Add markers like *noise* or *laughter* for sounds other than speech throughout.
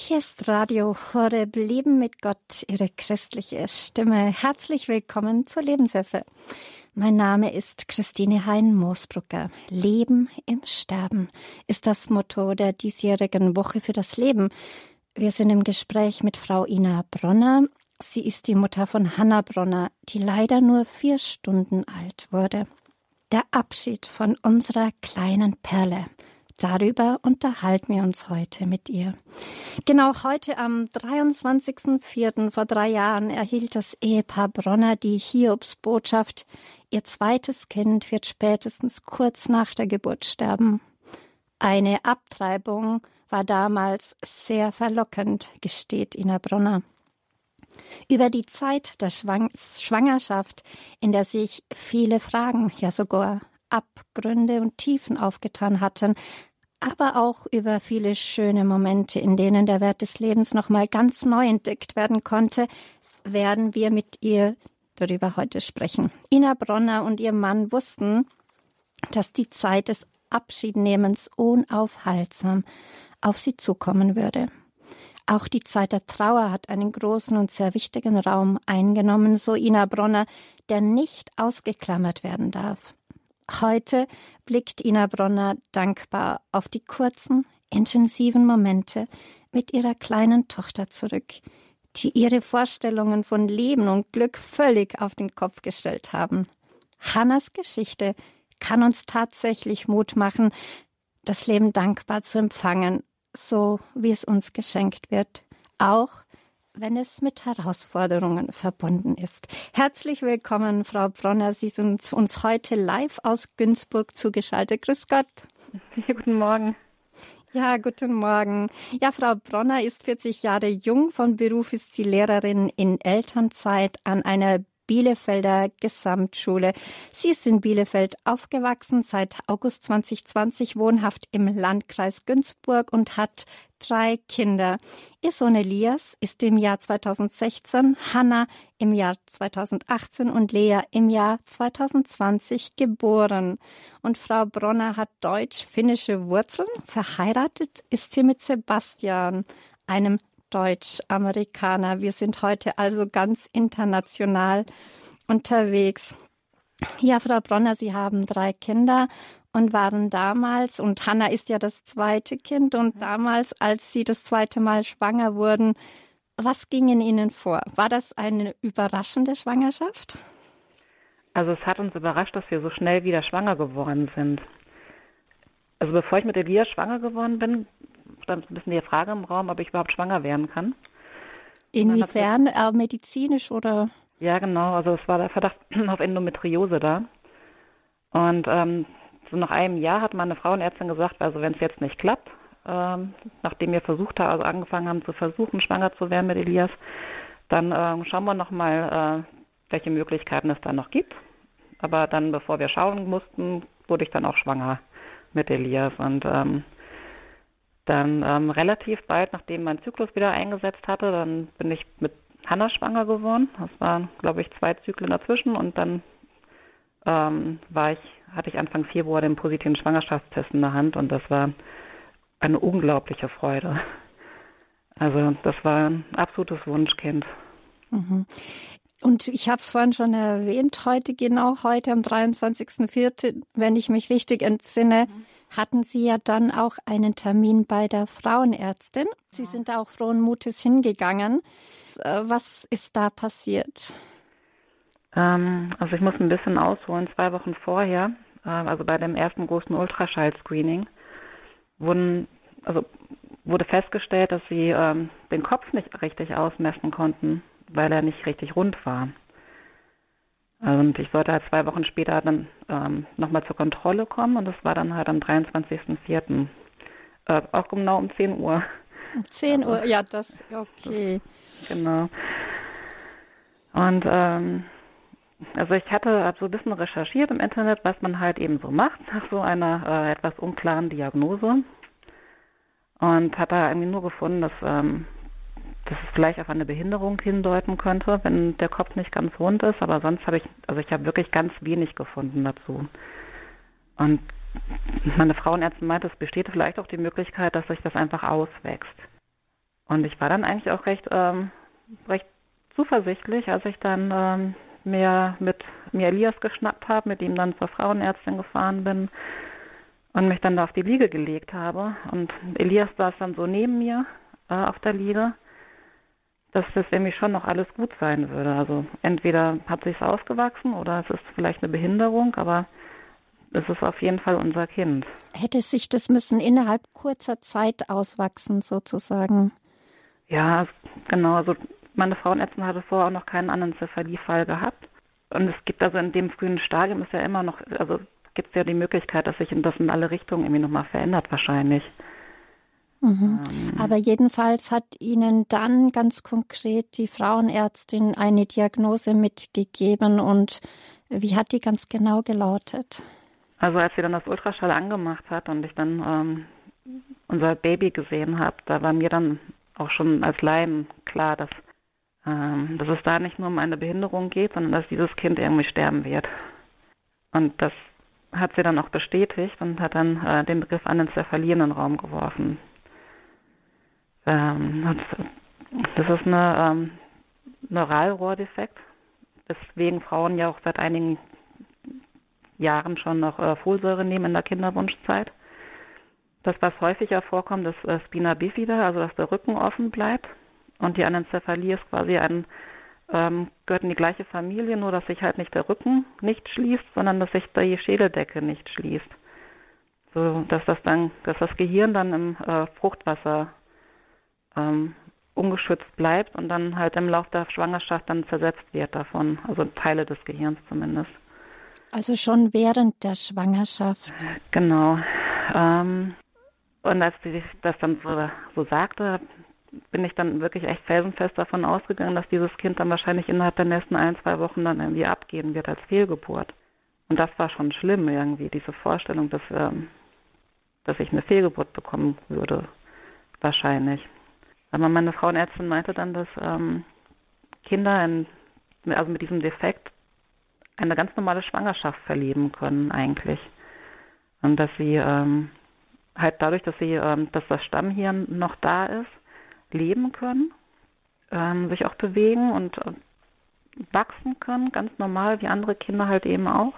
Hier ist Radio Horeb Leben mit Gott, Ihre christliche Stimme. Herzlich willkommen zur Lebenshilfe. Mein Name ist Christine Hein-Moosbrucker. Leben im Sterben ist das Motto der diesjährigen Woche für das Leben. Wir sind im Gespräch mit Frau Ina Bronner. Sie ist die Mutter von Hanna Bronner, die leider nur vier Stunden alt wurde. Der Abschied von unserer kleinen Perle. Darüber unterhalten wir uns heute mit ihr. Genau heute am 23.04. vor drei Jahren erhielt das Ehepaar Bronner die Hiobsbotschaft. Ihr zweites Kind wird spätestens kurz nach der Geburt sterben. Eine Abtreibung war damals sehr verlockend, gesteht Ina Bronner. Über die Zeit der Schwangerschaft, in der sich viele Fragen, ja sogar Abgründe und Tiefen aufgetan hatten, aber auch über viele schöne Momente, in denen der Wert des Lebens nochmal ganz neu entdeckt werden konnte, werden wir mit ihr darüber heute sprechen. Ina Bronner und ihr Mann wussten, dass die Zeit des Abschiednehmens unaufhaltsam auf sie zukommen würde. Auch die Zeit der Trauer hat einen großen und sehr wichtigen Raum eingenommen, so Ina Bronner, der nicht ausgeklammert werden darf. Heute blickt Ina Bronner dankbar auf die kurzen, intensiven Momente mit ihrer kleinen Tochter zurück, die ihre Vorstellungen von Leben und Glück völlig auf den Kopf gestellt haben. Hannas Geschichte kann uns tatsächlich Mut machen, das Leben dankbar zu empfangen, so wie es uns geschenkt wird, auch wenn es mit Herausforderungen verbunden ist. Herzlich willkommen, Frau Bronner. Sie sind uns heute live aus Günzburg zugeschaltet. Grüß Gott. Ja, guten Morgen. Ja, guten Morgen. Ja, Frau Bronner ist 40 Jahre jung. Von Beruf ist sie Lehrerin in Elternzeit an einer Bielefelder Gesamtschule. Sie ist in Bielefeld aufgewachsen, seit August 2020 wohnhaft im Landkreis Günzburg und hat drei Kinder. Ihr Sohn Elias ist im Jahr 2016, Hanna im Jahr 2018 und Lea im Jahr 2020 geboren. Und Frau Bronner hat deutsch-finnische Wurzeln. Verheiratet ist sie mit Sebastian, einem Deutsch-Amerikaner. Wir sind heute also ganz international unterwegs. Ja, Frau Bronner, Sie haben drei Kinder und waren damals, und Hanna ist ja das zweite Kind, und damals, als Sie das zweite Mal schwanger wurden, was ging in Ihnen vor? War das eine überraschende Schwangerschaft? Also es hat uns überrascht, dass wir so schnell wieder schwanger geworden sind. Also bevor ich mit Elias schwanger geworden bin, stand ein bisschen die Frage im Raum, ob ich überhaupt schwanger werden kann. Inwiefern? Äh, medizinisch oder? Ja, genau. Also es war der Verdacht *clears throat* auf Endometriose da. Und ähm, so nach einem Jahr hat meine Frauenärztin gesagt, also wenn es jetzt nicht klappt, ähm, nachdem wir versucht haben, also angefangen haben zu versuchen, schwanger zu werden mit Elias, dann ähm, schauen wir nochmal, äh, welche Möglichkeiten es da noch gibt. Aber dann, bevor wir schauen mussten, wurde ich dann auch schwanger mit Elias. Und ähm, dann ähm, relativ bald, nachdem mein Zyklus wieder eingesetzt hatte, dann bin ich mit Hanna schwanger geworden. Das waren, glaube ich, zwei Zyklen dazwischen und dann ähm, war ich, hatte ich Anfang Februar den positiven Schwangerschaftstest in der Hand und das war eine unglaubliche Freude. Also das war ein absolutes Wunschkind. Mhm. Und ich habe es vorhin schon erwähnt, heute, genau heute am 23.04., wenn ich mich richtig entsinne, mhm. hatten Sie ja dann auch einen Termin bei der Frauenärztin. Sie sind auch frohen Mutes hingegangen. Äh, was ist da passiert? Ähm, also ich muss ein bisschen ausholen. Zwei Wochen vorher, äh, also bei dem ersten großen Ultraschall-Screening, wurden, also wurde festgestellt, dass sie ähm, den Kopf nicht richtig ausmessen konnten weil er nicht richtig rund war. Und ich sollte halt zwei Wochen später dann ähm, nochmal zur Kontrolle kommen und das war dann halt am 23.04. Äh, auch genau um 10 Uhr. Um 10 Uhr, ja, das, okay. Genau. Und ähm, also ich hatte so ein bisschen recherchiert im Internet, was man halt eben so macht nach so einer äh, etwas unklaren Diagnose. Und hatte irgendwie nur gefunden, dass ähm, dass es vielleicht auf eine Behinderung hindeuten könnte, wenn der Kopf nicht ganz rund ist. Aber sonst habe ich, also ich habe wirklich ganz wenig gefunden dazu. Und meine Frauenärztin meinte, es besteht vielleicht auch die Möglichkeit, dass sich das einfach auswächst. Und ich war dann eigentlich auch recht, ähm, recht zuversichtlich, als ich dann ähm, mir mit mir Elias geschnappt habe, mit ihm dann zur Frauenärztin gefahren bin und mich dann da auf die Liege gelegt habe. Und Elias saß dann so neben mir äh, auf der Liege, dass das nämlich schon noch alles gut sein würde. Also entweder hat sich's ausgewachsen oder es ist vielleicht eine Behinderung, aber es ist auf jeden Fall unser Kind. Hätte sich das müssen innerhalb kurzer Zeit auswachsen, sozusagen? Ja, genau. Also meine Frauenärztin hatte vorher auch noch keinen anderen Zephaliefall gehabt. Und es gibt also in dem frühen Stadium ist ja immer noch, also gibt es ja die Möglichkeit, dass sich das in alle Richtungen irgendwie nochmal verändert wahrscheinlich. Mhm. Ähm. Aber jedenfalls hat Ihnen dann ganz konkret die Frauenärztin eine Diagnose mitgegeben und wie hat die ganz genau gelautet? Also als sie dann das Ultraschall angemacht hat und ich dann ähm, unser Baby gesehen habe, da war mir dann auch schon als Laien klar, dass, ähm, dass es da nicht nur um eine Behinderung geht, sondern dass dieses Kind irgendwie sterben wird. Und das hat sie dann auch bestätigt und hat dann äh, den Begriff Anencephalie in den Raum geworfen. Ähm, das ist ähm, Neuralrohrdefekt, weswegen Frauen ja auch seit einigen Jahren schon noch äh, Folsäure nehmen in der Kinderwunschzeit. Das, was häufiger vorkommt, ist äh, Spina bifida, also dass der Rücken offen bleibt. Und die Anencephalie ist quasi ein, ähm, gehört in die gleiche Familie, nur dass sich halt nicht der Rücken nicht schließt, sondern dass sich die Schädeldecke nicht schließt. So, dass das dann, dass das Gehirn dann im äh, Fruchtwasser ähm, ungeschützt bleibt und dann halt im Laufe der Schwangerschaft dann zersetzt wird davon, also Teile des Gehirns zumindest. Also schon während der Schwangerschaft. Genau. Ähm, und als sie das dann so, so sagte, bin ich dann wirklich echt felsenfest davon ausgegangen, dass dieses Kind dann wahrscheinlich innerhalb der nächsten ein, zwei Wochen dann irgendwie abgehen wird als Fehlgeburt. Und das war schon schlimm irgendwie, diese Vorstellung, dass, ähm, dass ich eine Fehlgeburt bekommen würde, wahrscheinlich. Aber meine Frauenärztin meinte dann, dass ähm, Kinder in, also mit diesem Defekt eine ganz normale Schwangerschaft verleben können eigentlich. Und dass sie ähm, halt dadurch, dass sie, ähm, dass das Stammhirn noch da ist, leben können, ähm, sich auch bewegen und äh, wachsen können, ganz normal wie andere Kinder halt eben auch.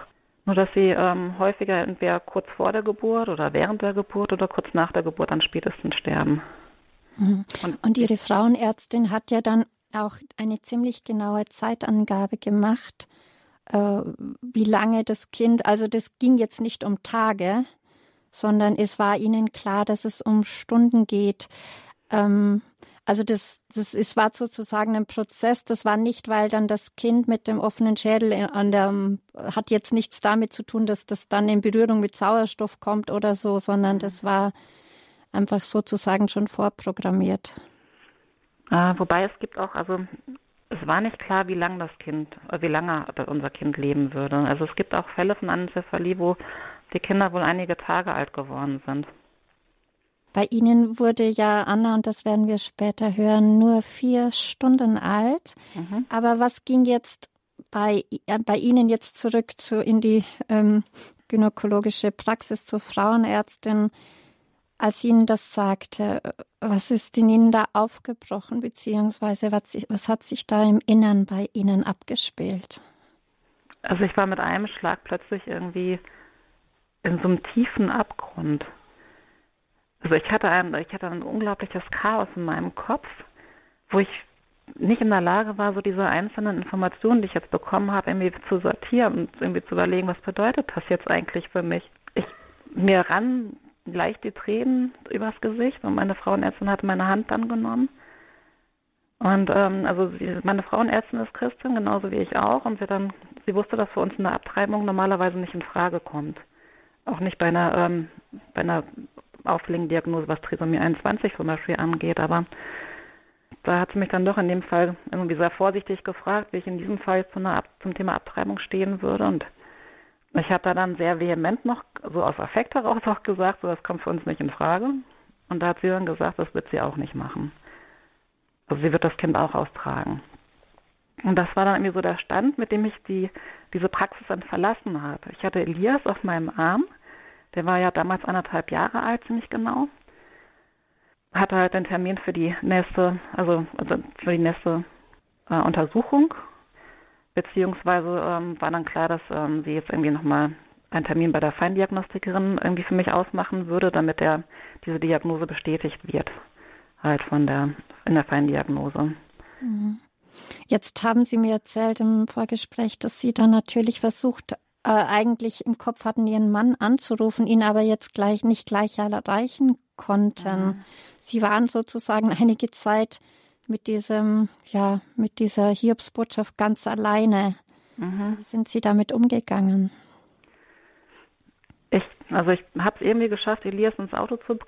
Nur dass sie ähm, häufiger entweder kurz vor der Geburt oder während der Geburt oder kurz nach der Geburt dann spätestens sterben. Mhm. Und, und Ihre Frauenärztin hat ja dann auch eine ziemlich genaue Zeitangabe gemacht, äh, wie lange das Kind, also das ging jetzt nicht um Tage, sondern es war ihnen klar, dass es um Stunden geht. Ähm, also das, das es war sozusagen ein Prozess. Das war nicht, weil dann das Kind mit dem offenen Schädel an der hat jetzt nichts damit zu tun, dass das dann in Berührung mit Sauerstoff kommt oder so, sondern das war einfach sozusagen schon vorprogrammiert. Äh, wobei es gibt auch, also es war nicht klar, wie lange das Kind, äh, wie lange unser Kind leben würde. Also es gibt auch Fälle von Anencephalie, wo die Kinder wohl einige Tage alt geworden sind. Bei Ihnen wurde ja Anna, und das werden wir später hören, nur vier Stunden alt. Mhm. Aber was ging jetzt bei, äh, bei Ihnen jetzt zurück zu, in die ähm, gynäkologische Praxis zur Frauenärztin? Als Ihnen das sagte, was ist in Ihnen da aufgebrochen, beziehungsweise was, was hat sich da im Innern bei Ihnen abgespielt? Also ich war mit einem Schlag plötzlich irgendwie in so einem tiefen Abgrund. Also ich hatte ein, ich hatte ein unglaubliches Chaos in meinem Kopf, wo ich nicht in der Lage war, so diese einzelnen Informationen, die ich jetzt bekommen habe, irgendwie zu sortieren und irgendwie zu überlegen, was bedeutet das jetzt eigentlich für mich. Ich mir ran leichte Tränen übers Gesicht und meine Frauenärztin hatte meine Hand dann genommen. Und ähm, also sie, meine Frauenärztin ist Christin, genauso wie ich auch. Und sie dann, sie wusste, dass für uns eine Abtreibung normalerweise nicht in Frage kommt. Auch nicht bei einer, ähm, bei einer Auffälligen was Trisomie 21 zum Beispiel angeht. Aber da hat sie mich dann doch in dem Fall irgendwie sehr vorsichtig gefragt, wie ich in diesem Fall zu einer, zum Thema Abtreibung stehen würde. Und ich habe da dann sehr vehement noch, so aus Affekt heraus auch gesagt, so das kommt für uns nicht in Frage. Und da hat sie dann gesagt, das wird sie auch nicht machen. Also sie wird das Kind auch austragen. Und das war dann irgendwie so der Stand, mit dem ich die, diese Praxis dann verlassen habe. Ich hatte Elias auf meinem Arm, der war ja damals anderthalb Jahre alt, ziemlich genau. hatte halt den Termin für die nächste, also, also für die nächste äh, Untersuchung. Beziehungsweise ähm, war dann klar, dass ähm, sie jetzt irgendwie nochmal einen Termin bei der Feindiagnostikerin irgendwie für mich ausmachen würde, damit der, diese Diagnose bestätigt wird. Halt von der, in der Feindiagnose. Mhm. Jetzt haben Sie mir erzählt im Vorgespräch, dass Sie dann natürlich versucht, äh, eigentlich im Kopf hatten, Ihren Mann anzurufen, ihn aber jetzt gleich nicht gleich erreichen konnten. Mhm. Sie waren sozusagen *laughs* einige Zeit mit diesem, ja, mit dieser Hiobsbotschaft ganz alleine. Mhm. Wie sind Sie damit umgegangen? Ich, also ich habe es irgendwie geschafft, Elias ins Auto zu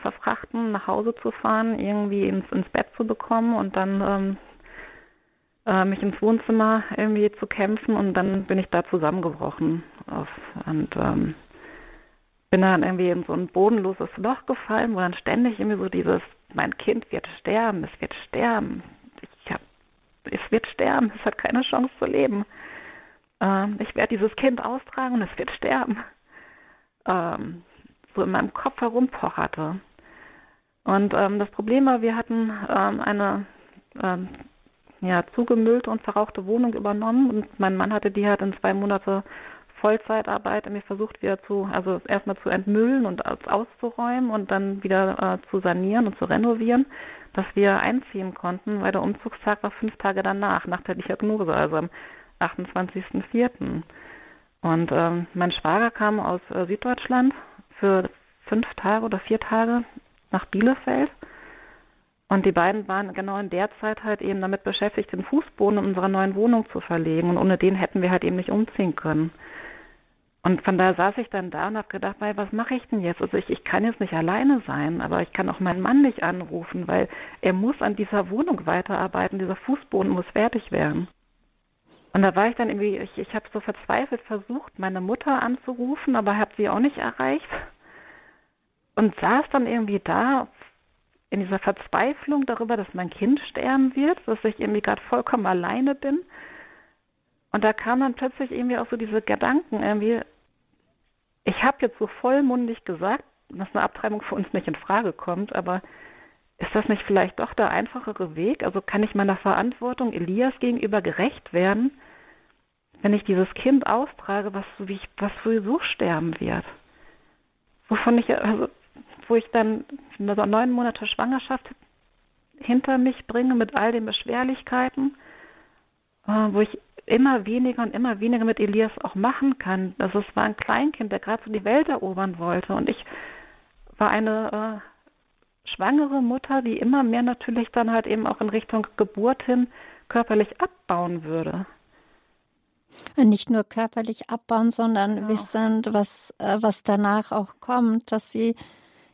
verfrachten, nach Hause zu fahren, irgendwie ins, ins Bett zu bekommen und dann ähm, äh, mich ins Wohnzimmer irgendwie zu kämpfen und dann bin ich da zusammengebrochen auf, und ähm, bin dann irgendwie in so ein bodenloses Loch gefallen, wo dann ständig irgendwie so dieses, mein Kind wird sterben, es wird sterben, hab, es wird sterben, es hat keine Chance zu leben. Ähm, ich werde dieses Kind austragen und es wird sterben. Ähm, so in meinem Kopf herumpocherte. Und ähm, das Problem war, wir hatten ähm, eine ähm, ja, zugemüllte und verrauchte Wohnung übernommen und mein Mann hatte die halt in zwei Monate Vollzeitarbeit mir versucht wieder zu, also erstmal zu entmüllen und auszuräumen und dann wieder äh, zu sanieren und zu renovieren, dass wir einziehen konnten, weil der Umzugstag war fünf Tage danach, nach der Diagnose, also am 28.04. Und ähm, mein Schwager kam aus äh, Süddeutschland für fünf Tage oder vier Tage nach Bielefeld. Und die beiden waren genau in der Zeit halt eben damit beschäftigt, den Fußboden in unserer neuen Wohnung zu verlegen. Und ohne den hätten wir halt eben nicht umziehen können. Und von da saß ich dann da und habe gedacht, weil was mache ich denn jetzt? Also ich, ich kann jetzt nicht alleine sein, aber ich kann auch meinen Mann nicht anrufen, weil er muss an dieser Wohnung weiterarbeiten, dieser Fußboden muss fertig werden. Und da war ich dann irgendwie, ich, ich habe so verzweifelt versucht, meine Mutter anzurufen, aber habe sie auch nicht erreicht. Und saß dann irgendwie da in dieser Verzweiflung darüber, dass mein Kind sterben wird, dass ich irgendwie gerade vollkommen alleine bin. Und da kam dann plötzlich irgendwie auch so diese Gedanken irgendwie, ich habe jetzt so vollmundig gesagt, dass eine Abtreibung für uns nicht in Frage kommt, aber ist das nicht vielleicht doch der einfachere Weg? Also kann ich meiner Verantwortung Elias gegenüber gerecht werden, wenn ich dieses Kind austrage, was, wie ich, was sowieso sterben wird? Wovon ich, also, wo ich dann neun Monate Schwangerschaft hinter mich bringe mit all den Beschwerlichkeiten, äh, wo ich immer weniger und immer weniger mit Elias auch machen kann. Also es war ein Kleinkind, der gerade so die Welt erobern wollte. Und ich war eine äh, schwangere Mutter, die immer mehr natürlich dann halt eben auch in Richtung Geburt hin körperlich abbauen würde. Und nicht nur körperlich abbauen, sondern genau. wissend, was, äh, was danach auch kommt, dass sie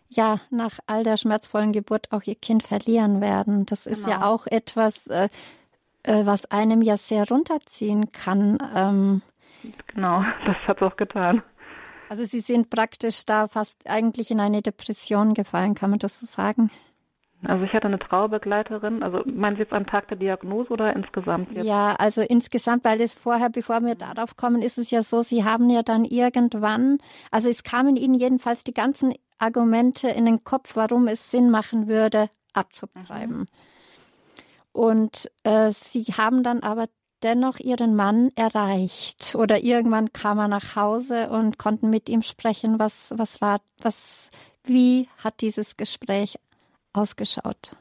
ja nach all der schmerzvollen Geburt auch ihr Kind verlieren werden. Das genau. ist ja genau. auch etwas, äh, äh, was einem ja sehr runterziehen kann. Ähm, genau, *laughs* das hat es auch getan. Also Sie sind praktisch da fast eigentlich in eine Depression gefallen, kann man das so sagen? Also ich hatte eine Trauerbegleiterin. Also meinen Sie jetzt am Tag der Diagnose oder insgesamt? Jetzt? Ja, also insgesamt, weil es vorher, bevor wir darauf kommen, ist es ja so, Sie haben ja dann irgendwann, also es kamen Ihnen jedenfalls die ganzen Argumente in den Kopf, warum es Sinn machen würde, abzutreiben. Mhm. Und äh, sie haben dann aber dennoch ihren Mann erreicht oder irgendwann kam er nach Hause und konnten mit ihm sprechen. Was, was war, was, wie hat dieses Gespräch ausgeschaut?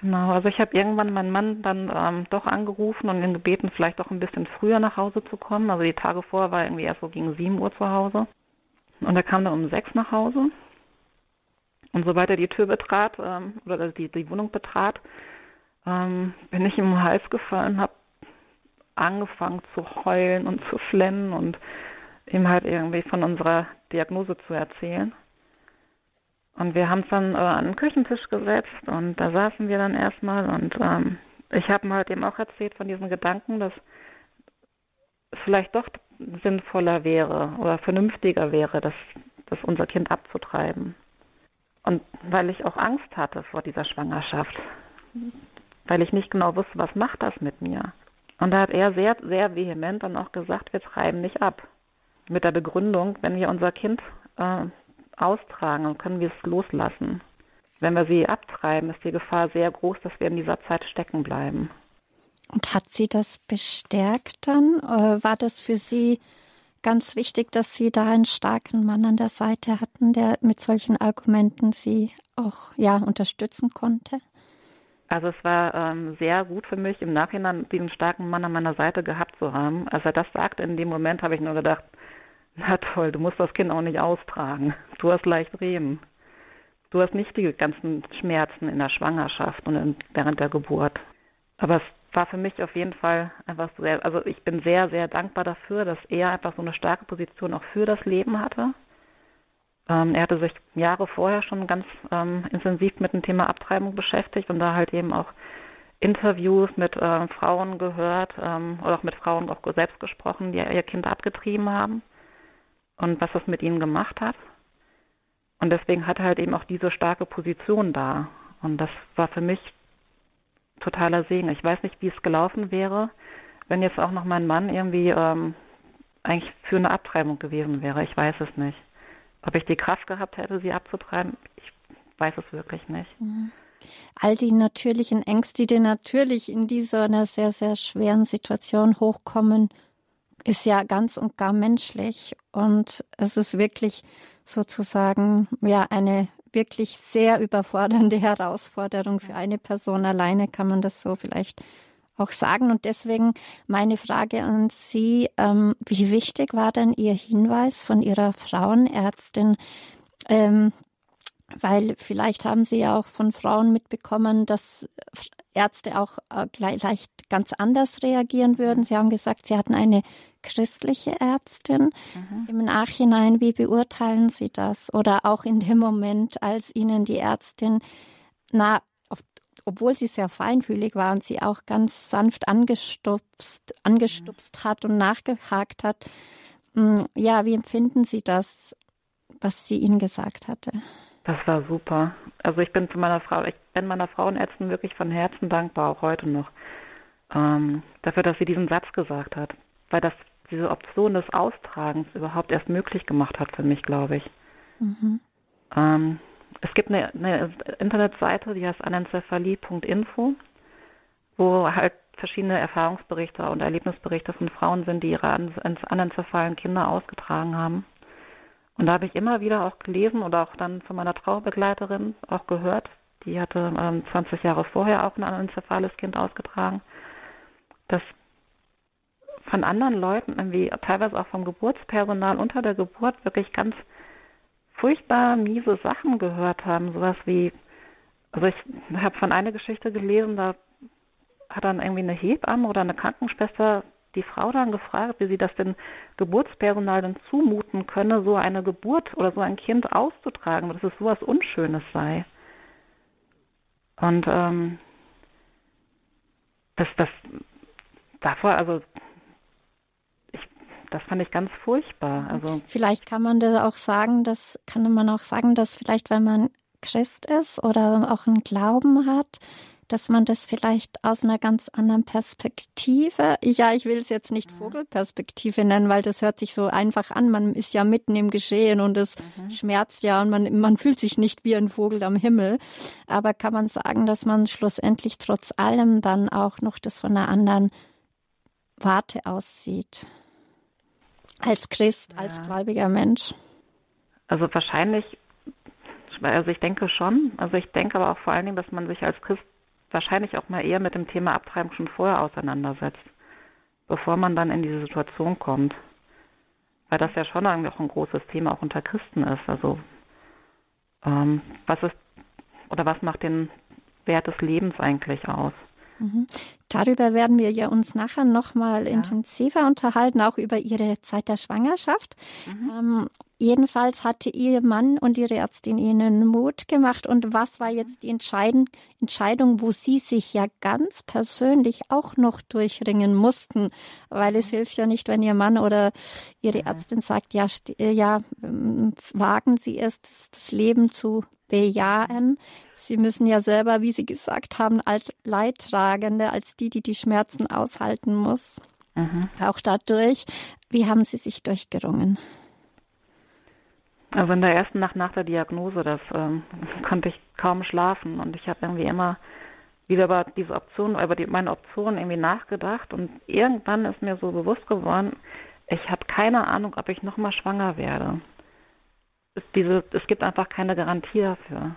Genau, also ich habe irgendwann meinen Mann dann ähm, doch angerufen und ihn gebeten, vielleicht auch ein bisschen früher nach Hause zu kommen. Also die Tage vorher war irgendwie erst so gegen 7 Uhr zu Hause. Und er kam dann um sechs nach Hause. Und sobald er die Tür betrat ähm, oder die, die Wohnung betrat, ähm, bin ich ihm den Hals gefallen, habe angefangen zu heulen und zu flennen und ihm halt irgendwie von unserer Diagnose zu erzählen. Und wir haben es dann äh, an den Küchentisch gesetzt und da saßen wir dann erstmal und ähm, ich habe ihm halt eben auch erzählt von diesen Gedanken, dass es vielleicht doch sinnvoller wäre oder vernünftiger wäre, das, das unser Kind abzutreiben. Und weil ich auch Angst hatte vor dieser Schwangerschaft, weil ich nicht genau wusste, was macht das mit mir. Und da hat er sehr, sehr vehement dann auch gesagt, wir treiben nicht ab. Mit der Begründung, wenn wir unser Kind äh, austragen, dann können wir es loslassen. wenn wir sie abtreiben, ist die Gefahr sehr groß, dass wir in dieser Zeit stecken bleiben. Und hat sie das bestärkt dann? Äh, war das für Sie ganz wichtig, dass Sie da einen starken Mann an der Seite hatten, der mit solchen Argumenten Sie auch ja unterstützen konnte? Also es war ähm, sehr gut für mich, im Nachhinein diesen starken Mann an meiner Seite gehabt zu haben. Als er das sagte, in dem Moment habe ich nur gedacht, na toll, du musst das Kind auch nicht austragen. Du hast leicht reden. Du hast nicht die ganzen Schmerzen in der Schwangerschaft und in, während der Geburt. Aber es war für mich auf jeden Fall einfach sehr, also ich bin sehr, sehr dankbar dafür, dass er einfach so eine starke Position auch für das Leben hatte. Ähm, er hatte sich Jahre vorher schon ganz ähm, intensiv mit dem Thema Abtreibung beschäftigt und da halt eben auch Interviews mit äh, Frauen gehört ähm, oder auch mit Frauen auch selbst gesprochen, die ihr Kind abgetrieben haben und was das mit ihnen gemacht hat. Und deswegen hatte er halt eben auch diese starke Position da. Und das war für mich totaler Segen. Ich weiß nicht, wie es gelaufen wäre, wenn jetzt auch noch mein Mann irgendwie ähm, eigentlich für eine Abtreibung gewesen wäre. Ich weiß es nicht. Ob ich die Kraft gehabt hätte, sie abzutreiben, ich weiß es wirklich nicht. Mhm. All die natürlichen Ängste, die natürlich in dieser sehr, sehr schweren Situation hochkommen, ist ja ganz und gar menschlich. Und es ist wirklich sozusagen ja eine wirklich sehr überfordernde *laughs* Herausforderung für eine Person alleine, kann man das so vielleicht auch sagen. Und deswegen meine Frage an Sie, ähm, wie wichtig war denn Ihr Hinweis von Ihrer Frauenärztin? Ähm, weil vielleicht haben Sie ja auch von Frauen mitbekommen, dass Ärzte auch äh, gleich ganz anders reagieren würden. Sie haben gesagt, Sie hatten eine christliche Ärztin. Mhm. Im Nachhinein, wie beurteilen Sie das? Oder auch in dem Moment, als Ihnen die Ärztin, na, obwohl sie sehr feinfühlig war und sie auch ganz sanft angestupst, angestupst hat und nachgehakt hat, hm, ja, wie empfinden Sie das, was sie Ihnen gesagt hatte? Das war super. Also ich bin zu meiner Frau, ich bin meiner Frauenärztin wirklich von Herzen dankbar, auch heute noch, ähm, dafür, dass sie diesen Satz gesagt hat. Weil das diese Option des Austragens überhaupt erst möglich gemacht hat für mich, glaube ich. Mhm. Ähm, es gibt eine, eine, Internetseite, die heißt anencephalie.info, wo halt verschiedene Erfahrungsberichte und Erlebnisberichte von Frauen sind, die ihre anencephalen Kinder ausgetragen haben. Und da habe ich immer wieder auch gelesen oder auch dann von meiner Trauerbegleiterin auch gehört, die hatte ähm, 20 Jahre vorher auch ein anencephales Kind ausgetragen, dass von anderen Leuten irgendwie teilweise auch vom Geburtspersonal unter der Geburt wirklich ganz furchtbar miese Sachen gehört haben, sowas wie also ich habe von einer Geschichte gelesen, da hat dann irgendwie eine Hebamme oder eine Krankenschwester die Frau dann gefragt, wie sie das denn Geburtspersonal denn zumuten könne, so eine Geburt oder so ein Kind auszutragen, dass es sowas Unschönes sei. Und ähm, das, das davor, also das fand ich ganz furchtbar. Also vielleicht kann man da auch sagen, dass kann man auch sagen, dass vielleicht, wenn man Christ ist oder auch einen Glauben hat, dass man das vielleicht aus einer ganz anderen Perspektive, ja, ich will es jetzt nicht mhm. Vogelperspektive nennen, weil das hört sich so einfach an. Man ist ja mitten im Geschehen und es mhm. schmerzt ja und man, man fühlt sich nicht wie ein Vogel am Himmel. Aber kann man sagen, dass man schlussendlich trotz allem dann auch noch das von einer anderen Warte aussieht? Als Christ, ja. als gläubiger Mensch? Also wahrscheinlich also ich denke schon. Also ich denke aber auch vor allen Dingen, dass man sich als Christ wahrscheinlich auch mal eher mit dem Thema Abtreibung schon vorher auseinandersetzt, bevor man dann in diese Situation kommt. Weil das ja schon eigentlich auch ein großes Thema auch unter Christen ist. Also ähm, was ist oder was macht den Wert des Lebens eigentlich aus? Mhm. Darüber werden wir ja uns nachher nochmal ja. intensiver unterhalten, auch über Ihre Zeit der Schwangerschaft. Mhm. Ähm, jedenfalls hatte Ihr Mann und Ihre Ärztin Ihnen Mut gemacht. Und was war jetzt die Entscheidung, wo Sie sich ja ganz persönlich auch noch durchringen mussten? Weil es mhm. hilft ja nicht, wenn Ihr Mann oder Ihre mhm. Ärztin sagt, ja, ja, ähm, wagen Sie es, das Leben zu bejahen. Sie müssen ja selber, wie Sie gesagt haben, als Leidtragende, als die, die die Schmerzen aushalten muss, mhm. auch dadurch. Wie haben Sie sich durchgerungen? Also in der ersten Nacht nach der Diagnose, das ähm, konnte ich kaum schlafen und ich habe irgendwie immer wieder über diese Option, über die, meine Option irgendwie nachgedacht und irgendwann ist mir so bewusst geworden, ich habe keine Ahnung, ob ich nochmal schwanger werde. Es, diese, es gibt einfach keine Garantie dafür.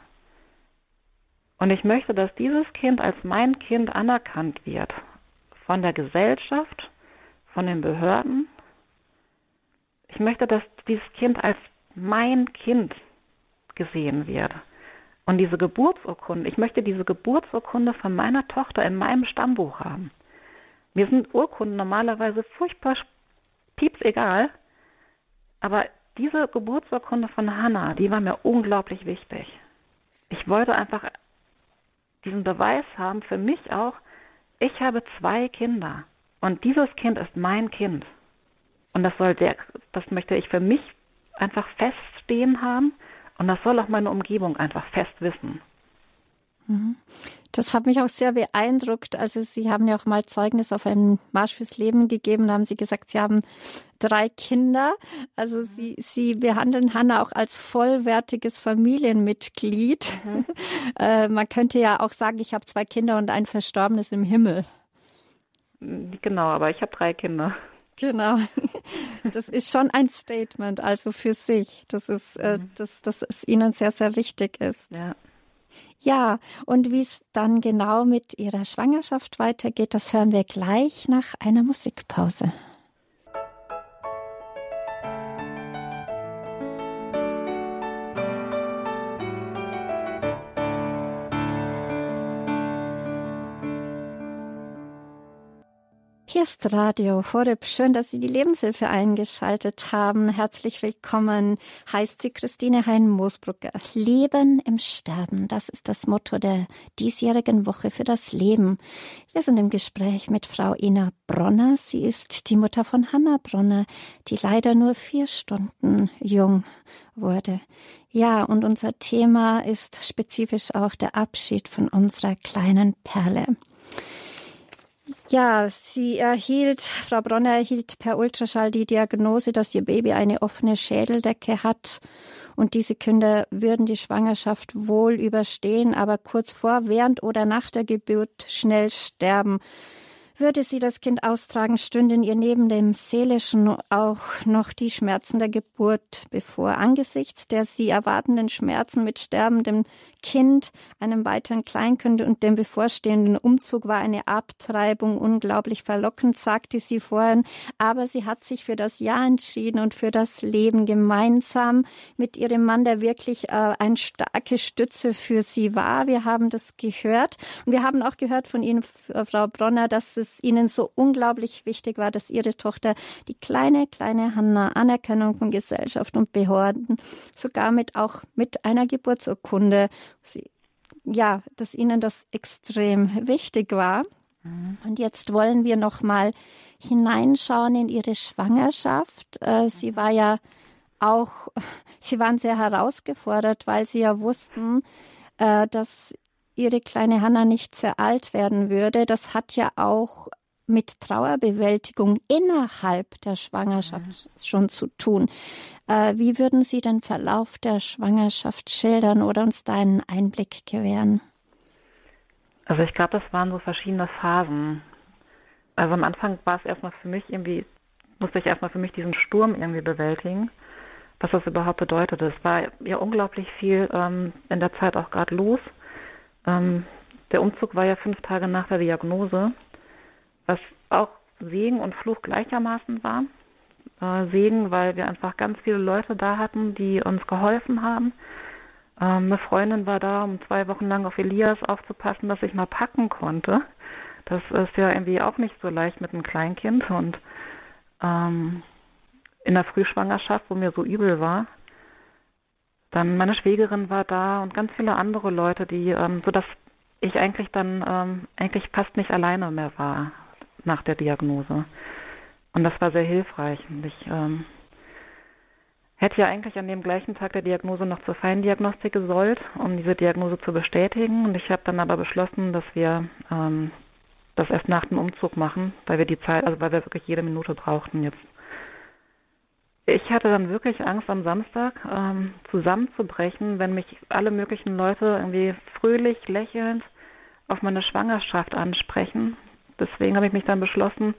Und ich möchte, dass dieses Kind als mein Kind anerkannt wird. Von der Gesellschaft, von den Behörden. Ich möchte, dass dieses Kind als mein Kind gesehen wird. Und diese Geburtsurkunde, ich möchte diese Geburtsurkunde von meiner Tochter in meinem Stammbuch haben. Mir sind Urkunden normalerweise furchtbar pieps egal, aber diese Geburtsurkunde von Hannah, die war mir unglaublich wichtig. Ich wollte einfach diesen Beweis haben für mich auch, ich habe zwei Kinder und dieses Kind ist mein Kind. Und das soll der, das möchte ich für mich einfach feststehen haben und das soll auch meine Umgebung einfach fest wissen. Mhm. Das hat mich auch sehr beeindruckt. Also Sie haben ja auch mal Zeugnis auf einen Marsch fürs Leben gegeben. Da haben Sie gesagt, Sie haben drei Kinder. Also Sie, Sie behandeln Hanna auch als vollwertiges Familienmitglied. Mhm. *laughs* äh, man könnte ja auch sagen, ich habe zwei Kinder und ein Verstorbenes im Himmel. Genau, aber ich habe drei Kinder. Genau. *laughs* Das ist schon ein Statement, also für sich, dass es, äh, mhm. dass, dass es Ihnen sehr, sehr wichtig ist. Ja. Ja, und wie es dann genau mit Ihrer Schwangerschaft weitergeht, das hören wir gleich nach einer Musikpause. Hier ist Radio Horeb. Schön, dass Sie die Lebenshilfe eingeschaltet haben. Herzlich willkommen. Heißt sie Christine Hein-Moosbrucker. Leben im Sterben. Das ist das Motto der diesjährigen Woche für das Leben. Wir sind im Gespräch mit Frau Ina Bronner. Sie ist die Mutter von Hanna Bronner, die leider nur vier Stunden jung wurde. Ja, und unser Thema ist spezifisch auch der Abschied von unserer kleinen Perle. Ja, sie erhielt, Frau Bronner erhielt per Ultraschall die Diagnose, dass ihr Baby eine offene Schädeldecke hat. Und diese Kinder würden die Schwangerschaft wohl überstehen, aber kurz vor, während oder nach der Geburt schnell sterben. Würde sie das Kind austragen, stünden ihr neben dem seelischen auch noch die Schmerzen der Geburt bevor. Angesichts der sie erwartenden Schmerzen mit sterbendem Kind, einem weiteren Kleinkind und dem bevorstehenden Umzug war eine Abtreibung unglaublich verlockend, sagte sie vorhin. Aber sie hat sich für das Ja entschieden und für das Leben gemeinsam mit ihrem Mann, der wirklich äh, eine starke Stütze für sie war. Wir haben das gehört. Und wir haben auch gehört von Ihnen, Frau Bronner, dass es Ihnen so unglaublich wichtig war, dass Ihre Tochter die kleine, kleine Hanna Anerkennung von Gesellschaft und Behörden, sogar mit auch mit einer Geburtsurkunde Sie, ja, dass Ihnen das extrem wichtig war. Mhm. Und jetzt wollen wir noch mal hineinschauen in Ihre Schwangerschaft. Äh, sie war ja auch, *laughs* Sie waren sehr herausgefordert, weil Sie ja wussten, äh, dass Ihre kleine Hanna nicht sehr alt werden würde. Das hat ja auch mit Trauerbewältigung innerhalb der Schwangerschaft mhm. schon zu tun. Äh, wie würden Sie den Verlauf der Schwangerschaft schildern oder uns da einen Einblick gewähren? Also ich glaube, das waren so verschiedene Phasen. Also am Anfang war es erstmal für mich irgendwie, musste ich erstmal für mich diesen Sturm irgendwie bewältigen, was das überhaupt bedeutet. Es war ja unglaublich viel ähm, in der Zeit auch gerade los. Ähm, der Umzug war ja fünf Tage nach der Diagnose was auch Segen und Fluch gleichermaßen war. Äh, Segen, weil wir einfach ganz viele Leute da hatten, die uns geholfen haben. Ähm, eine Freundin war da, um zwei Wochen lang auf Elias aufzupassen, dass ich mal packen konnte. Das ist ja irgendwie auch nicht so leicht mit einem Kleinkind und ähm, in der Frühschwangerschaft, wo mir so übel war. Dann meine Schwägerin war da und ganz viele andere Leute, die, ähm, so dass ich eigentlich dann ähm, eigentlich fast nicht alleine mehr war nach der Diagnose. Und das war sehr hilfreich. Und ich ähm, hätte ja eigentlich an dem gleichen Tag der Diagnose noch zur Feindiagnostik gesollt, um diese Diagnose zu bestätigen. Und ich habe dann aber beschlossen, dass wir ähm, das erst nach dem Umzug machen, weil wir die Zeit, also weil wir wirklich jede Minute brauchten jetzt. Ich hatte dann wirklich Angst am Samstag ähm, zusammenzubrechen, wenn mich alle möglichen Leute irgendwie fröhlich, lächelnd auf meine Schwangerschaft ansprechen. Deswegen habe ich mich dann beschlossen,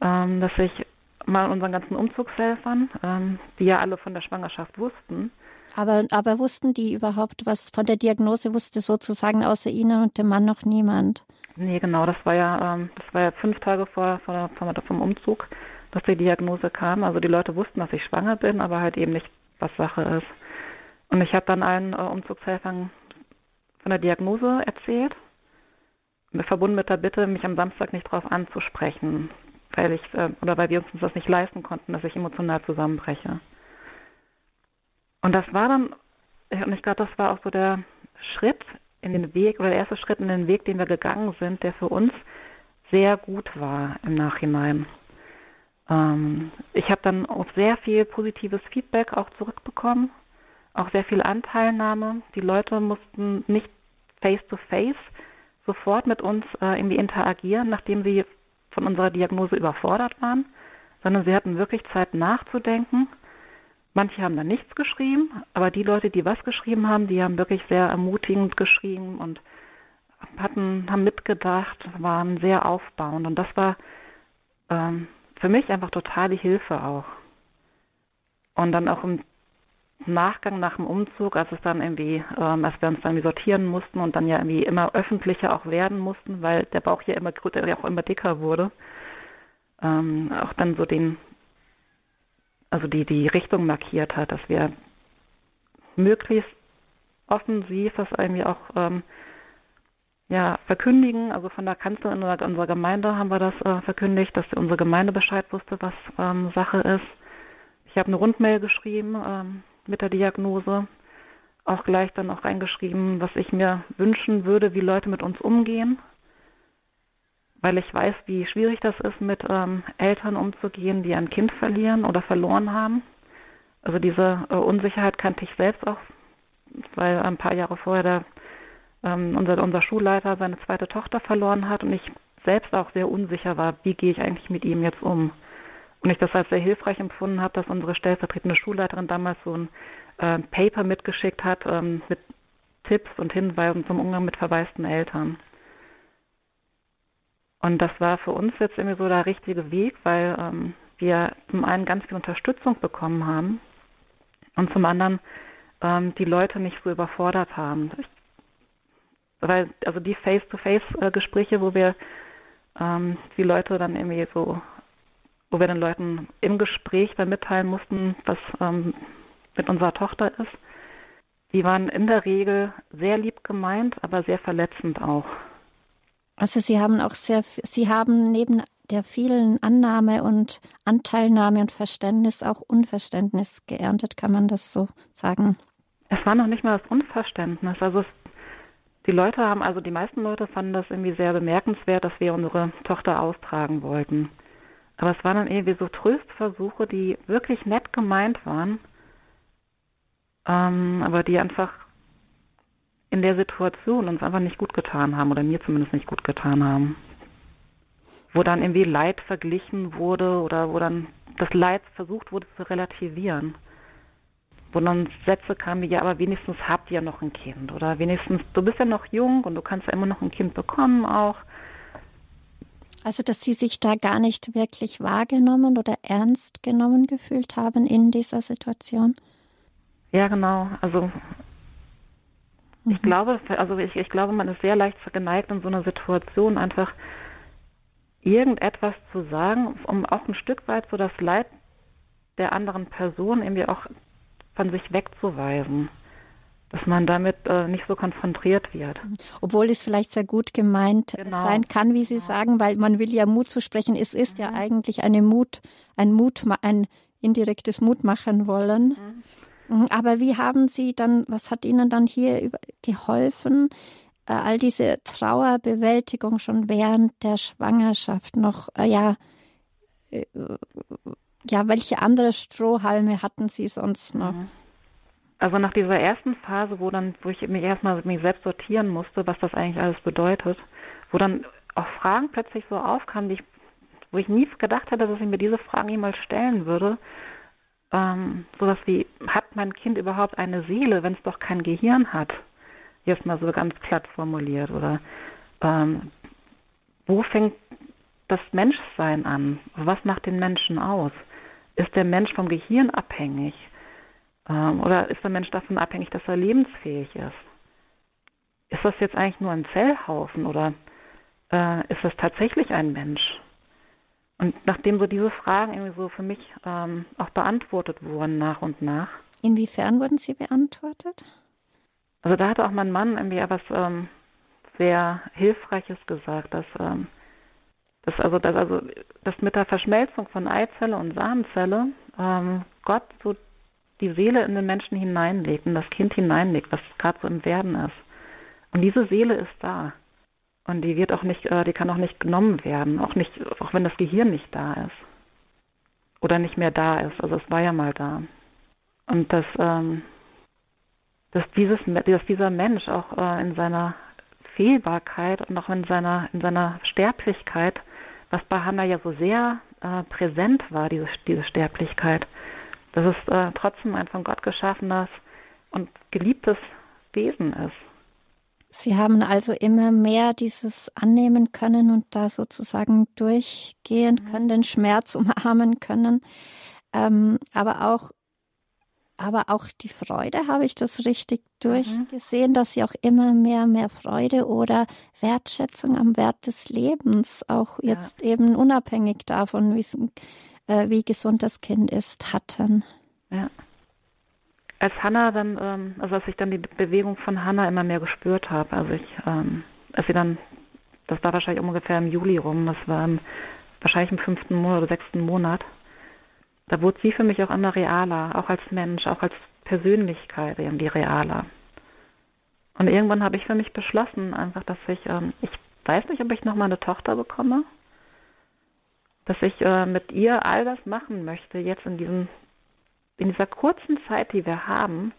ähm, dass ich mal unseren ganzen Umzugshelfern, ähm, die ja alle von der Schwangerschaft wussten. Aber, aber wussten die überhaupt was von der Diagnose, wusste sozusagen außer Ihnen und dem Mann noch niemand? Nee, genau, das war ja, ähm, das war ja fünf Tage vor, vor, vor, vom Umzug, dass die Diagnose kam. Also die Leute wussten, dass ich schwanger bin, aber halt eben nicht, was Sache ist. Und ich habe dann allen äh, Umzugshelfern von der Diagnose erzählt, verbunden mit der Bitte, mich am Samstag nicht darauf anzusprechen, weil ich äh, oder weil wir uns das nicht leisten konnten, dass ich emotional zusammenbreche. Und das war dann, und ich glaube, das war auch so der Schritt in den Weg oder der erste Schritt in den Weg, den wir gegangen sind, der für uns sehr gut war im Nachhinein. Ähm, ich habe dann auch sehr viel positives Feedback auch zurückbekommen, auch sehr viel Anteilnahme. Die Leute mussten nicht face to face sofort mit uns äh, irgendwie interagieren, nachdem sie von unserer Diagnose überfordert waren, sondern sie hatten wirklich Zeit nachzudenken. Manche haben da nichts geschrieben, aber die Leute, die was geschrieben haben, die haben wirklich sehr ermutigend geschrieben und hatten, haben mitgedacht, waren sehr aufbauend. Und das war ähm, für mich einfach total die Hilfe auch. Und dann auch im Nachgang nach dem Umzug, als es dann irgendwie, ähm, als wir uns dann sortieren mussten und dann ja irgendwie immer öffentlicher auch werden mussten, weil der Bauch ja immer größer, auch immer dicker wurde, ähm, auch dann so den, also die, die Richtung markiert hat, dass wir möglichst offensiv das irgendwie auch ähm, ja, verkündigen. Also von der Kanzlerin unserer Gemeinde haben wir das äh, verkündigt, dass unsere Gemeinde Bescheid wusste, was ähm, Sache ist. Ich habe eine Rundmail geschrieben, ähm, mit der Diagnose. Auch gleich dann auch reingeschrieben, was ich mir wünschen würde, wie Leute mit uns umgehen. Weil ich weiß, wie schwierig das ist, mit ähm, Eltern umzugehen, die ein Kind verlieren oder verloren haben. Also diese äh, Unsicherheit kannte ich selbst auch, weil ein paar Jahre vorher der, ähm, unser, unser Schulleiter seine zweite Tochter verloren hat und ich selbst auch sehr unsicher war, wie gehe ich eigentlich mit ihm jetzt um. Und ich das als sehr hilfreich empfunden habe, dass unsere stellvertretende Schulleiterin damals so ein äh, Paper mitgeschickt hat ähm, mit Tipps und Hinweisen zum Umgang mit verwaisten Eltern. Und das war für uns jetzt irgendwie so der richtige Weg, weil ähm, wir zum einen ganz viel Unterstützung bekommen haben und zum anderen ähm, die Leute nicht so überfordert haben. Ich, weil also die Face-to-Face-Gespräche, wo wir ähm, die Leute dann irgendwie so wo wir den Leuten im Gespräch dann mitteilen mussten, was ähm, mit unserer Tochter ist. Die waren in der Regel sehr lieb gemeint, aber sehr verletzend auch. Also Sie haben auch sehr, Sie haben neben der vielen Annahme und Anteilnahme und Verständnis auch Unverständnis geerntet, kann man das so sagen? Es war noch nicht mal das Unverständnis. Also es, die Leute haben, also die meisten Leute fanden das irgendwie sehr bemerkenswert, dass wir unsere Tochter austragen wollten. Aber es waren dann irgendwie so Tröstversuche, die wirklich nett gemeint waren, ähm, aber die einfach in der Situation uns einfach nicht gut getan haben oder mir zumindest nicht gut getan haben. Wo dann irgendwie Leid verglichen wurde oder wo dann das Leid versucht wurde zu relativieren. Wo dann Sätze kamen wie, ja, aber wenigstens habt ihr noch ein Kind oder wenigstens, du bist ja noch jung und du kannst ja immer noch ein Kind bekommen auch. Also, dass Sie sich da gar nicht wirklich wahrgenommen oder ernst genommen gefühlt haben in dieser Situation? Ja, genau. Also mhm. ich glaube, also ich, ich glaube, man ist sehr leicht geneigt in so einer Situation einfach irgendetwas zu sagen, um auch ein Stück weit so das Leid der anderen Person irgendwie auch von sich wegzuweisen dass man damit äh, nicht so konfrontiert wird. Obwohl es vielleicht sehr gut gemeint genau. sein kann, wie Sie genau. sagen, weil man will ja Mut zu sprechen. Es ist mhm. ja eigentlich eine Mut, ein Mut, ein indirektes Mut machen wollen. Mhm. mhm. Aber wie haben Sie dann, was hat Ihnen dann hier geholfen, äh, all diese Trauerbewältigung schon während der Schwangerschaft noch, äh, ja, äh, ja, welche andere Strohhalme hatten Sie sonst noch? Mhm. Also nach dieser ersten Phase, wo dann, wo ich mich erstmal mir selbst sortieren musste, was das eigentlich alles bedeutet, wo dann auch Fragen plötzlich so aufkamen, die ich, wo ich nie gedacht hätte, dass ich mir diese Fragen jemals stellen würde, ähm, sowas wie, hat mein Kind überhaupt eine Seele, wenn es doch kein Gehirn hat? Jetzt mal so ganz platt formuliert. Oder ähm, wo fängt das Menschsein an? Was macht den Menschen aus? Ist der Mensch vom Gehirn abhängig? Ähm, oder ist der Mensch davon abhängig, dass er lebensfähig ist? Ist das jetzt eigentlich nur ein Zellhaufen oder äh, ist das tatsächlich ein Mensch? Und nachdem so diese Fragen irgendwie so für mich ähm, auch beantwortet wurden nach und nach. Inwiefern wurden sie beantwortet? Also da hatte auch mein Mann irgendwie etwas ähm, sehr Hilfreiches gesagt, dass, ähm, dass also, dass also dass mit der Verschmelzung von Eizelle und Samenzelle ähm, Gott so die Seele in den Menschen hineinlegt, in das Kind hineinlegt, was gerade so im Werden ist. Und diese Seele ist da. Und die wird auch nicht, äh, die kann auch nicht genommen werden, auch nicht, auch wenn das Gehirn nicht da ist. Oder nicht mehr da ist. Also es war ja mal da. Und dass, ähm, dass dieses, dass dieser Mensch auch äh, in seiner Fehlbarkeit und auch in seiner, in seiner Sterblichkeit, was bei Hannah ja so sehr äh, präsent war, diese, diese Sterblichkeit, dass es äh, trotzdem ein von Gott geschaffenes und geliebtes Wesen ist. Sie haben also immer mehr dieses annehmen können und da sozusagen durchgehen mhm. können, den Schmerz umarmen können. Ähm, aber auch, aber auch die Freude, habe ich das richtig mhm. durchgesehen, mhm. dass sie auch immer mehr, mehr Freude oder Wertschätzung am Wert des Lebens, auch jetzt ja. eben unabhängig davon, äh, wie gesund das Kind ist, hatten. Ja als Hannah dann, ähm, also als ich dann die Bewegung von Hannah immer mehr gespürt habe, also ich, ähm, als sie dann, das war wahrscheinlich ungefähr im Juli rum, das war im, wahrscheinlich im fünften Monat oder sechsten Monat, da wurde sie für mich auch immer realer, auch als Mensch, auch als Persönlichkeit irgendwie realer. Und irgendwann habe ich für mich beschlossen, einfach, dass ich, ähm, ich weiß nicht, ob ich nochmal eine Tochter bekomme, dass ich äh, mit ihr all das machen möchte, jetzt in diesem in dieser kurzen Zeit, die wir haben,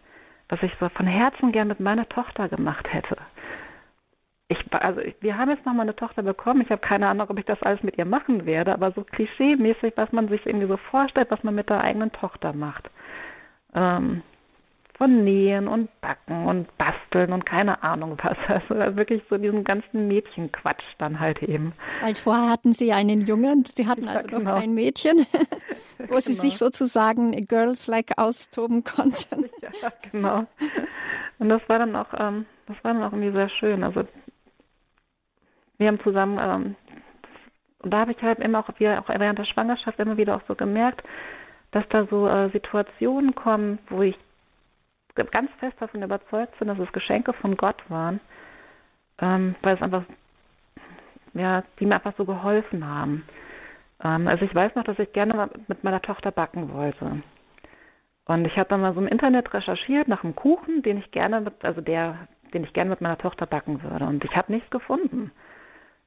was ich so von Herzen gern mit meiner Tochter gemacht hätte. Ich, also wir haben jetzt noch mal eine Tochter bekommen. Ich habe keine Ahnung, ob ich das alles mit ihr machen werde, aber so klischee-mäßig, was man sich irgendwie so vorstellt, was man mit der eigenen Tochter macht. Ähm, von Nähen und Backen und Basteln und keine Ahnung was. *laughs* Also wirklich so diesen ganzen Mädchenquatsch dann halt eben. Als vorher hatten Sie einen Jungen, Sie hatten also ja, genau. noch ein Mädchen, *laughs* wo genau. Sie sich sozusagen girls-like austoben konnten. Ja, genau. Und das war dann auch, ähm, das war dann auch irgendwie sehr schön. Also wir haben zusammen, ähm, da habe ich halt immer auch, wie auch während der Schwangerschaft immer wieder auch so gemerkt, dass da so äh, Situationen kommen, wo ich ganz fest davon überzeugt bin, dass es Geschenke von Gott waren, ähm, weil es einfach, ja, die mir einfach so geholfen haben. Ähm, also ich weiß noch, dass ich gerne mit meiner Tochter backen wollte. Und ich habe dann mal so im Internet recherchiert nach einem Kuchen, den ich gerne mit, also der, den ich gerne mit meiner Tochter backen würde. Und ich habe nichts gefunden.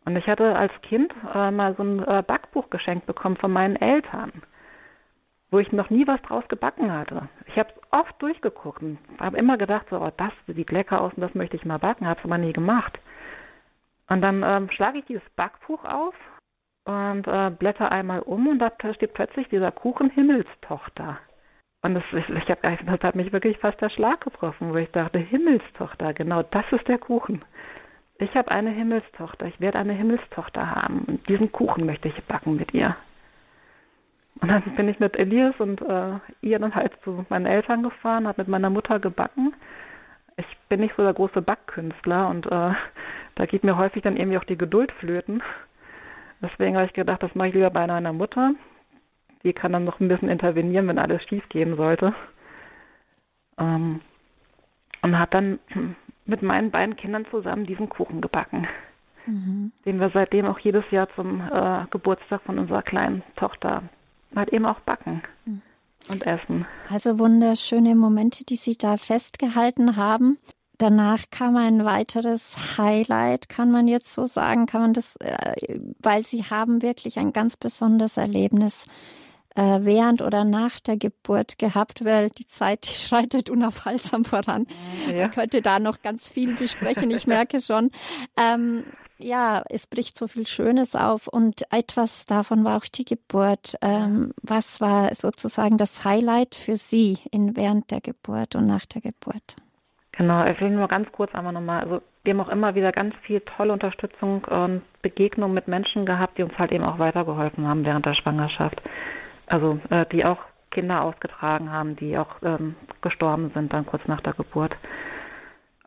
Und ich hatte als Kind äh, mal so ein äh, Backbuch geschenkt bekommen von meinen Eltern wo ich noch nie was draus gebacken hatte. Ich habe oft durchgeguckt und habe immer gedacht, so, oh, das sieht lecker aus und das möchte ich mal backen, habe es aber nie gemacht. Und dann ähm, schlage ich dieses Backbuch auf und äh, blätter einmal um und da steht plötzlich dieser Kuchen Himmelstochter. Und das, ich, ich hab, das hat mich wirklich fast der Schlag getroffen, wo ich dachte, Himmelstochter, genau das ist der Kuchen. Ich habe eine Himmelstochter, ich werde eine Himmelstochter haben und diesen Kuchen möchte ich backen mit ihr. Und dann bin ich mit Elias und äh, ihr dann halt zu meinen Eltern gefahren, habe mit meiner Mutter gebacken. Ich bin nicht so der große Backkünstler und äh, da geht mir häufig dann irgendwie auch die Geduld flöten. Deswegen habe ich gedacht, das mache ich lieber bei meiner Mutter. Die kann dann noch ein bisschen intervenieren, wenn alles schief gehen sollte. Ähm, und habe dann mit meinen beiden Kindern zusammen diesen Kuchen gebacken, mhm. den wir seitdem auch jedes Jahr zum äh, Geburtstag von unserer kleinen Tochter halt eben auch backen mhm. und essen. Also wunderschöne Momente, die Sie da festgehalten haben. Danach kam ein weiteres Highlight, kann man jetzt so sagen, kann man das, äh, weil Sie haben wirklich ein ganz besonderes Erlebnis äh, während oder nach der Geburt gehabt, weil die Zeit schreitet unaufhaltsam voran. Ja. Man könnte da noch ganz viel besprechen, ich merke schon. Ähm, ja, es bricht so viel Schönes auf und etwas davon war auch die Geburt. Ähm, was war sozusagen das Highlight für Sie in, während der Geburt und nach der Geburt? Genau, ich will nur ganz kurz einmal nochmal, also wir haben auch immer wieder ganz viel tolle Unterstützung und Begegnungen mit Menschen gehabt, die uns halt eben auch weitergeholfen haben während der Schwangerschaft. Also äh, die auch Kinder ausgetragen haben, die auch ähm, gestorben sind dann kurz nach der Geburt.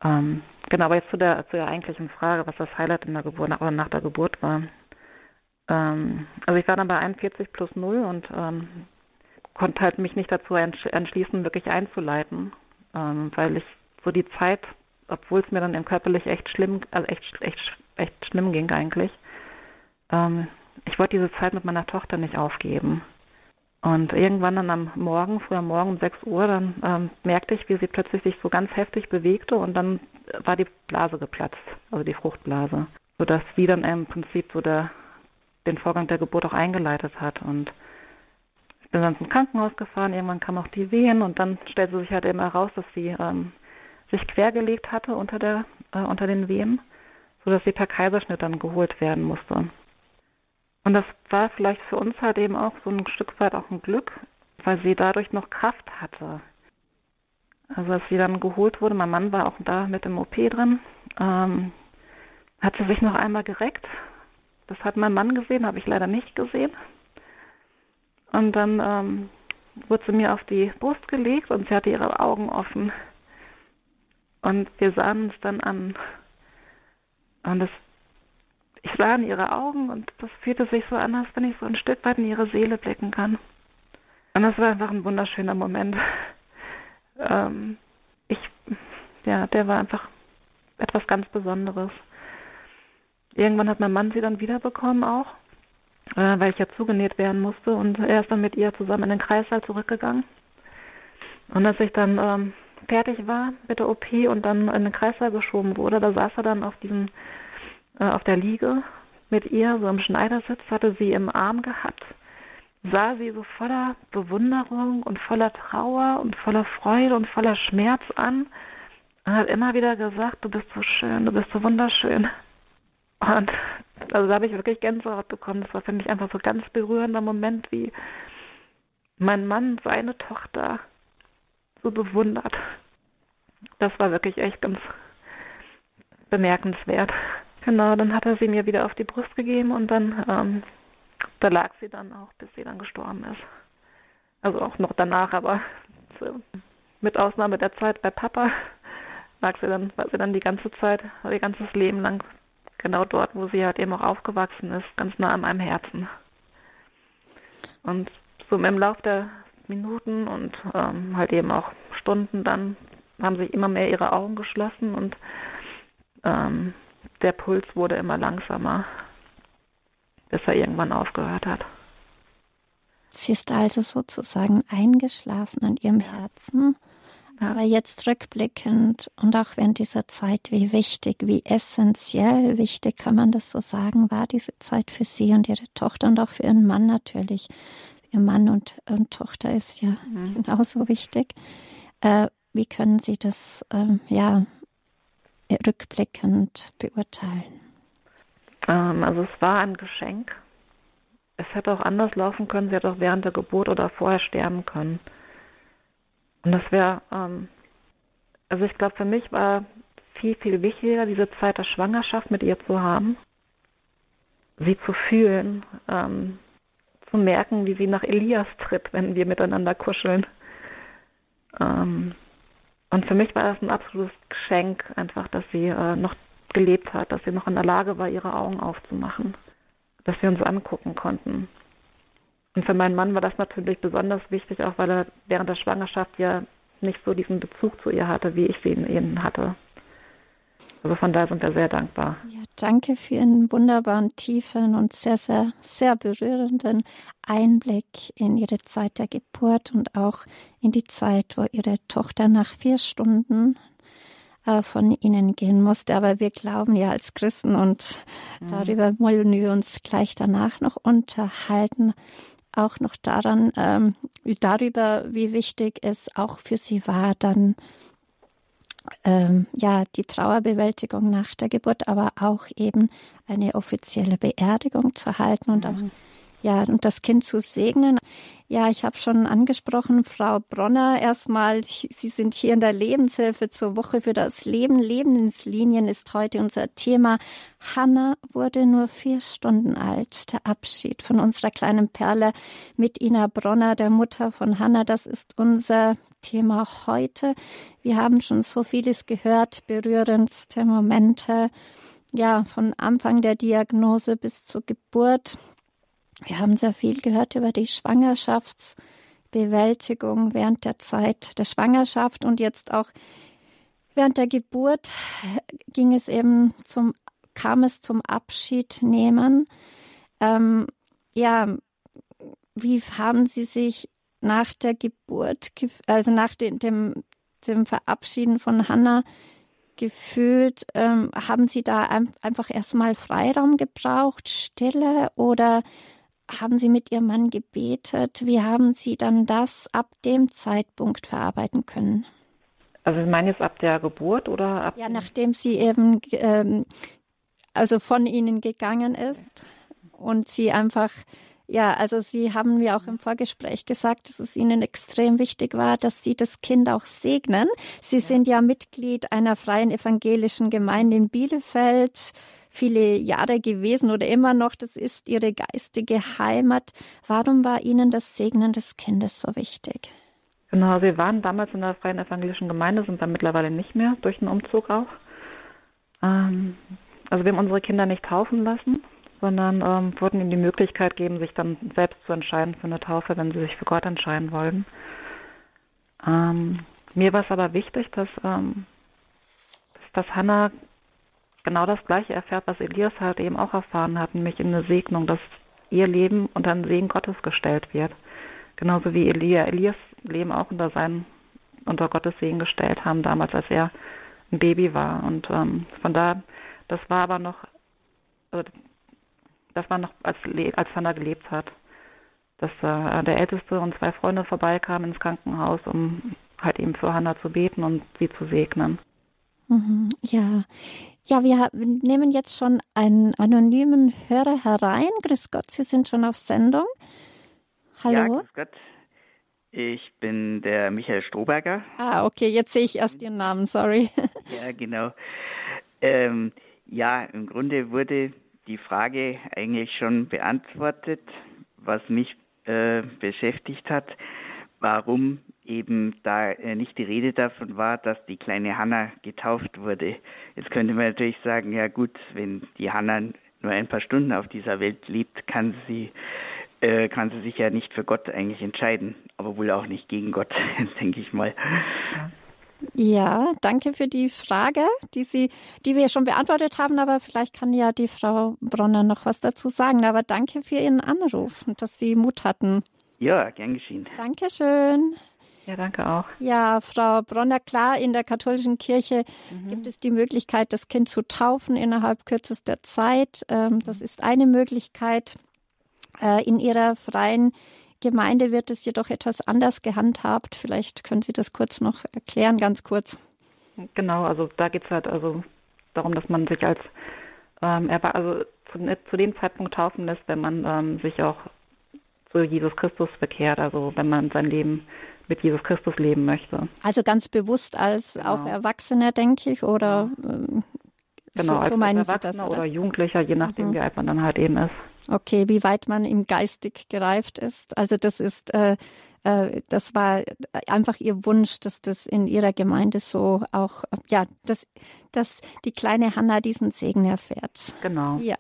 Ähm, genau, aber jetzt zu der, zu der eigentlichen Frage, was das Highlight in der Geburt oder nach der Geburt war. Ähm, also ich war dann bei 41 plus 0 und ähm, konnte halt mich nicht dazu entschließen, wirklich einzuleiten, ähm, weil ich so die Zeit, obwohl es mir dann körperlich echt schlimm, also echt, echt, echt schlimm ging eigentlich, ähm, ich wollte diese Zeit mit meiner Tochter nicht aufgeben. Und irgendwann dann am Morgen, früh am Morgen um 6 Uhr, dann ähm, merkte ich, wie sie plötzlich sich so ganz heftig bewegte und dann war die Blase geplatzt, also die Fruchtblase, sodass sie dann im Prinzip so der, den Vorgang der Geburt auch eingeleitet hat. Und ich bin dann ins Krankenhaus gefahren, irgendwann kam auch die Wehen und dann stellte sich halt eben heraus, dass sie ähm, sich quergelegt hatte unter, der, äh, unter den Wehen, sodass sie per Kaiserschnitt dann geholt werden musste. Und das war vielleicht für uns halt eben auch so ein Stück weit auch ein Glück, weil sie dadurch noch Kraft hatte. Also als sie dann geholt wurde, mein Mann war auch da mit im OP drin, ähm, hat sie sich noch einmal gereckt. Das hat mein Mann gesehen, habe ich leider nicht gesehen. Und dann ähm, wurde sie mir auf die Brust gelegt und sie hatte ihre Augen offen. Und wir sahen uns dann an. Und das ich sah in ihre Augen und das fühlte sich so an, als wenn ich so ein Stück weit in ihre Seele blicken kann. Und das war einfach ein wunderschöner Moment. *laughs* Ähm, ich, ja, der war einfach etwas ganz Besonderes. Irgendwann hat mein Mann sie dann wiederbekommen auch, äh, weil ich ja zugenäht werden musste und er ist dann mit ihr zusammen in den Kreißsaal zurückgegangen. Und als ich dann ähm, fertig war mit der OP und dann in den Kreißsaal geschoben wurde, da saß er dann auf diesem äh, auf der Liege mit ihr, so im Schneidersitz, hatte sie im Arm gehabt, sah sie so voller Bewunderung und voller Trauer und voller Freude und voller Schmerz an und hat immer wieder gesagt, du bist so schön, du bist so wunderschön. Und also da habe ich wirklich Gänsehaut bekommen. Das war für mich einfach so ein ganz berührender Moment, wie mein Mann seine Tochter so bewundert. Das war wirklich echt ganz bemerkenswert. Genau, dann hat er sie mir wieder auf die Brust gegeben und dann, ähm, da lag sie dann auch, bis sie dann gestorben ist. Also auch noch danach, aber mit Ausnahme der Zeit bei Papa lag sie dann, war sie dann die ganze Zeit, ihr ganzes Leben lang genau dort, wo sie halt eben auch aufgewachsen ist, ganz nah an meinem Herzen. Und so im Lauf der Minuten und ähm, halt eben auch Stunden dann haben sich immer mehr ihre Augen geschlossen und ähm, der Puls wurde immer langsamer, bis er irgendwann aufgehört hat. Sie ist also sozusagen eingeschlafen an ihrem Herzen. Aber jetzt rückblickend und auch während dieser Zeit, wie wichtig, wie essentiell wichtig, kann man das so sagen, war diese Zeit für Sie und Ihre Tochter und auch für Ihren Mann natürlich. Ihr Mann und, und Tochter ist ja mhm. genauso wichtig. Äh, wie können Sie das ähm, ja rückblickend beurteilen? Ähm, also es war ein Geschenk. Es hätte auch anders laufen können. Sie hätte auch während der Geburt oder vorher sterben können. Und das wäre, ähm, also ich glaube, für mich war viel, viel wichtiger, diese Zeit der Schwangerschaft mit ihr zu haben, sie zu fühlen, ähm, zu merken, wie sie nach Elias tritt, wenn wir miteinander kuscheln. Ähm, und für mich war das ein absolutes Geschenk, einfach, dass sie äh, noch gelebt hat, dass sie noch in der Lage war, ihre Augen aufzumachen, dass wir uns angucken konnten. Und für meinen Mann war das natürlich besonders wichtig, auch weil er während der Schwangerschaft ja nicht so diesen Bezug zu ihr hatte, wie ich sie in ihnen hatte. Also von daher sind wir sehr dankbar. Ja, danke für Ihren wunderbaren, tiefen und sehr, sehr, sehr berührenden Einblick in Ihre Zeit der Geburt und auch in die Zeit, wo Ihre Tochter nach vier Stunden äh, von Ihnen gehen musste. Aber wir glauben ja als Christen und mhm. darüber wollen wir uns gleich danach noch unterhalten, auch noch daran, ähm, darüber, wie wichtig es auch für sie war, dann ähm, ja die Trauerbewältigung nach der Geburt, aber auch eben eine offizielle Beerdigung zu halten und mhm. auch ja, und das Kind zu segnen. Ja, ich habe schon angesprochen, Frau Bronner, erstmal, Sie sind hier in der Lebenshilfe zur Woche für das Leben. Lebenslinien ist heute unser Thema. Hanna wurde nur vier Stunden alt. Der Abschied von unserer kleinen Perle mit Ina Bronner, der Mutter von Hanna, das ist unser Thema heute. Wir haben schon so vieles gehört, berührendste Momente, ja, von Anfang der Diagnose bis zur Geburt. Wir haben sehr viel gehört über die Schwangerschaftsbewältigung während der Zeit der Schwangerschaft und jetzt auch während der Geburt ging es eben zum, kam es zum Abschied nehmen. Ähm, ja, wie haben Sie sich nach der Geburt, also nach dem, dem, dem Verabschieden von Hannah gefühlt? Ähm, haben Sie da einfach erstmal Freiraum gebraucht, Stille oder haben Sie mit Ihrem Mann gebetet? Wie haben Sie dann das ab dem Zeitpunkt verarbeiten können? Also ich meine jetzt ab der Geburt oder ab? Ja, nachdem sie eben ähm, also von Ihnen gegangen ist und Sie einfach ja, also Sie haben mir auch im Vorgespräch gesagt, dass es Ihnen extrem wichtig war, dass Sie das Kind auch segnen. Sie ja. sind ja Mitglied einer freien evangelischen Gemeinde in Bielefeld viele Jahre gewesen oder immer noch. Das ist Ihre geistige Heimat. Warum war Ihnen das Segnen des Kindes so wichtig? Genau, wir waren damals in der freien evangelischen Gemeinde, sind dann mittlerweile nicht mehr durch den Umzug auch. Ähm, also wir haben unsere Kinder nicht taufen lassen, sondern ähm, wollten ihnen die Möglichkeit geben, sich dann selbst zu entscheiden für eine Taufe, wenn sie sich für Gott entscheiden wollen. Ähm, mir war es aber wichtig, dass, ähm, dass Hannah genau das Gleiche erfährt, was Elias halt eben auch erfahren hat, nämlich in eine Segnung, dass ihr Leben unter den Segen Gottes gestellt wird. Genauso wie Elia, Elias Leben auch unter seinen, unter Gottes Segen gestellt haben, damals, als er ein Baby war. Und ähm, von da, das war aber noch, also das war noch, als, als Hannah gelebt hat, dass äh, der Älteste und zwei Freunde vorbeikamen ins Krankenhaus, um halt eben für Hannah zu beten und sie zu segnen. Mhm, ja. Ja, wir nehmen jetzt schon einen anonymen Hörer herein. Grüß Gott, Sie sind schon auf Sendung. Hallo. Ja, grüß Gott. Ich bin der Michael Strohberger. Ah, okay, jetzt sehe ich erst Ihren Namen, sorry. *laughs* Ja, genau. Ähm, ja, im Grunde wurde die Frage eigentlich schon beantwortet, was mich äh, beschäftigt hat, warum eben da äh, nicht die Rede davon war, dass die kleine Hanna getauft wurde. Jetzt könnte man natürlich sagen, ja gut, wenn die Hanna nur ein paar Stunden auf dieser Welt lebt, kann sie äh, kann sie sich ja nicht für Gott eigentlich entscheiden, aber wohl auch nicht gegen Gott, *laughs* denke ich mal. Ja, danke für die Frage, die Sie, die wir schon beantwortet haben, aber vielleicht kann ja die Frau Bronner noch was dazu sagen. Aber danke für Ihren Anruf und dass Sie Mut hatten. Ja, gern geschehen. Dankeschön. Ja, danke auch. Ja, Frau Bronner, klar, in der katholischen Kirche mhm. gibt es die Möglichkeit, das Kind zu taufen innerhalb kürzester Zeit. Ähm, das ist eine Möglichkeit. Äh, in Ihrer freien Gemeinde wird es jedoch etwas anders gehandhabt. Vielleicht können Sie das kurz noch erklären, ganz kurz. Genau, also da geht es halt also darum, dass man sich als ähm, also zu, zu, dem Zeitpunkt taufen lässt, wenn man ähm, sich auch zu Jesus Christus bekehrt, also wenn man sein Leben mit Jesus Christus leben möchte. Also ganz bewusst als genau. auch Erwachsener, denke ich, oder ähm, genau, so, als so meinen Erwachsener Sie das, oder? oder Jugendlicher, je nachdem, mhm. wie alt man dann halt eben ist. Okay, wie weit man im geistig gereift ist. Also das ist, äh, äh, das war einfach ihr Wunsch, dass das in ihrer Gemeinde so auch, ja, dass, dass die kleine Hanna diesen Segen erfährt. Genau. Ja.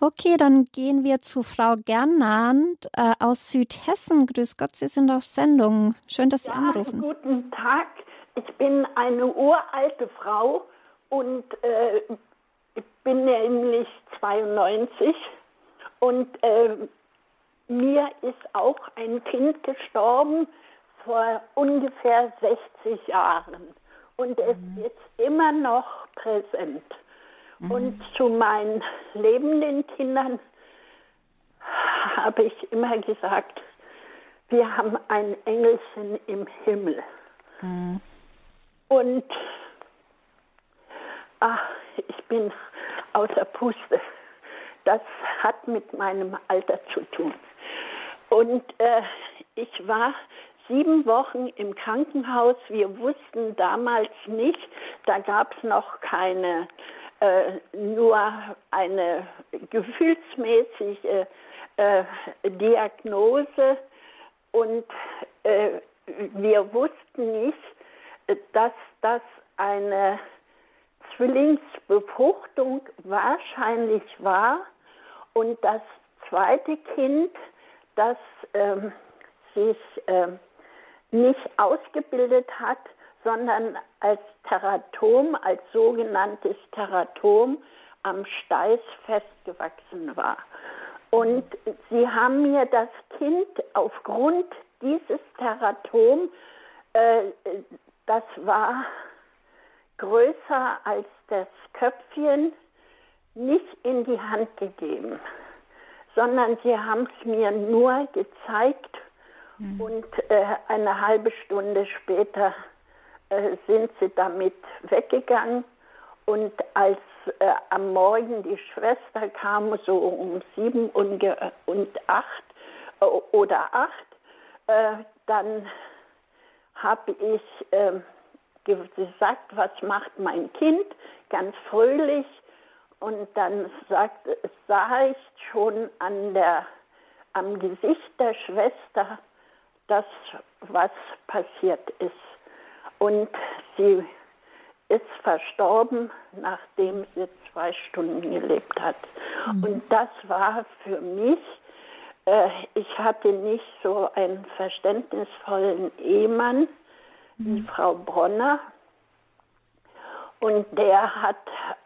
Okay, dann gehen wir zu Frau Gernand äh, aus Südhessen. Grüß Gott, Sie sind auf Sendung. Schön, dass Sie ja, anrufen. Guten Tag. Ich bin eine uralte Frau und äh, ich bin nämlich 92 und äh, mir ist auch ein Kind gestorben vor ungefähr 60 Jahren. Und es mhm. ist immer noch präsent. Mhm. Und zu meinen lebenden Kindern habe ich immer gesagt, wir haben ein Engelchen im Himmel. Mhm. Und ach, ich bin außer Puste. Das hat mit meinem Alter zu tun. Und äh, ich war sieben Wochen im Krankenhaus. Wir wussten damals nicht, da gab es noch keine, äh, nur eine gefühlsmäßige äh, Diagnose. Und äh, wir wussten nicht, dass das eine Zwillingsbefruchtung wahrscheinlich war und das zweite Kind, das ähm, sich ähm, nicht ausgebildet hat, sondern als Teratom, als sogenanntes Teratom am Steiß festgewachsen war. Und sie haben mir das Kind aufgrund dieses Teratom, äh, das war größer als das Köpfchen, nicht in die Hand gegeben, sondern sie haben es mir nur gezeigt mhm. und äh, eine halbe Stunde später äh, sind sie damit weggegangen. Und als äh, am Morgen die Schwester kam, so um sieben und, und acht äh, oder acht, äh, dann habe ich ähm, gesagt, was macht mein Kind, ganz fröhlich. Und dann sagt, sah ich schon an der, am Gesicht der Schwester das, was passiert ist. Und sie ist verstorben, nachdem sie zwei Stunden gelebt hat. Mhm. Und das war für mich, äh, ich hatte nicht so einen verständnisvollen Ehemann wie mhm. Frau Bronner. Und der hat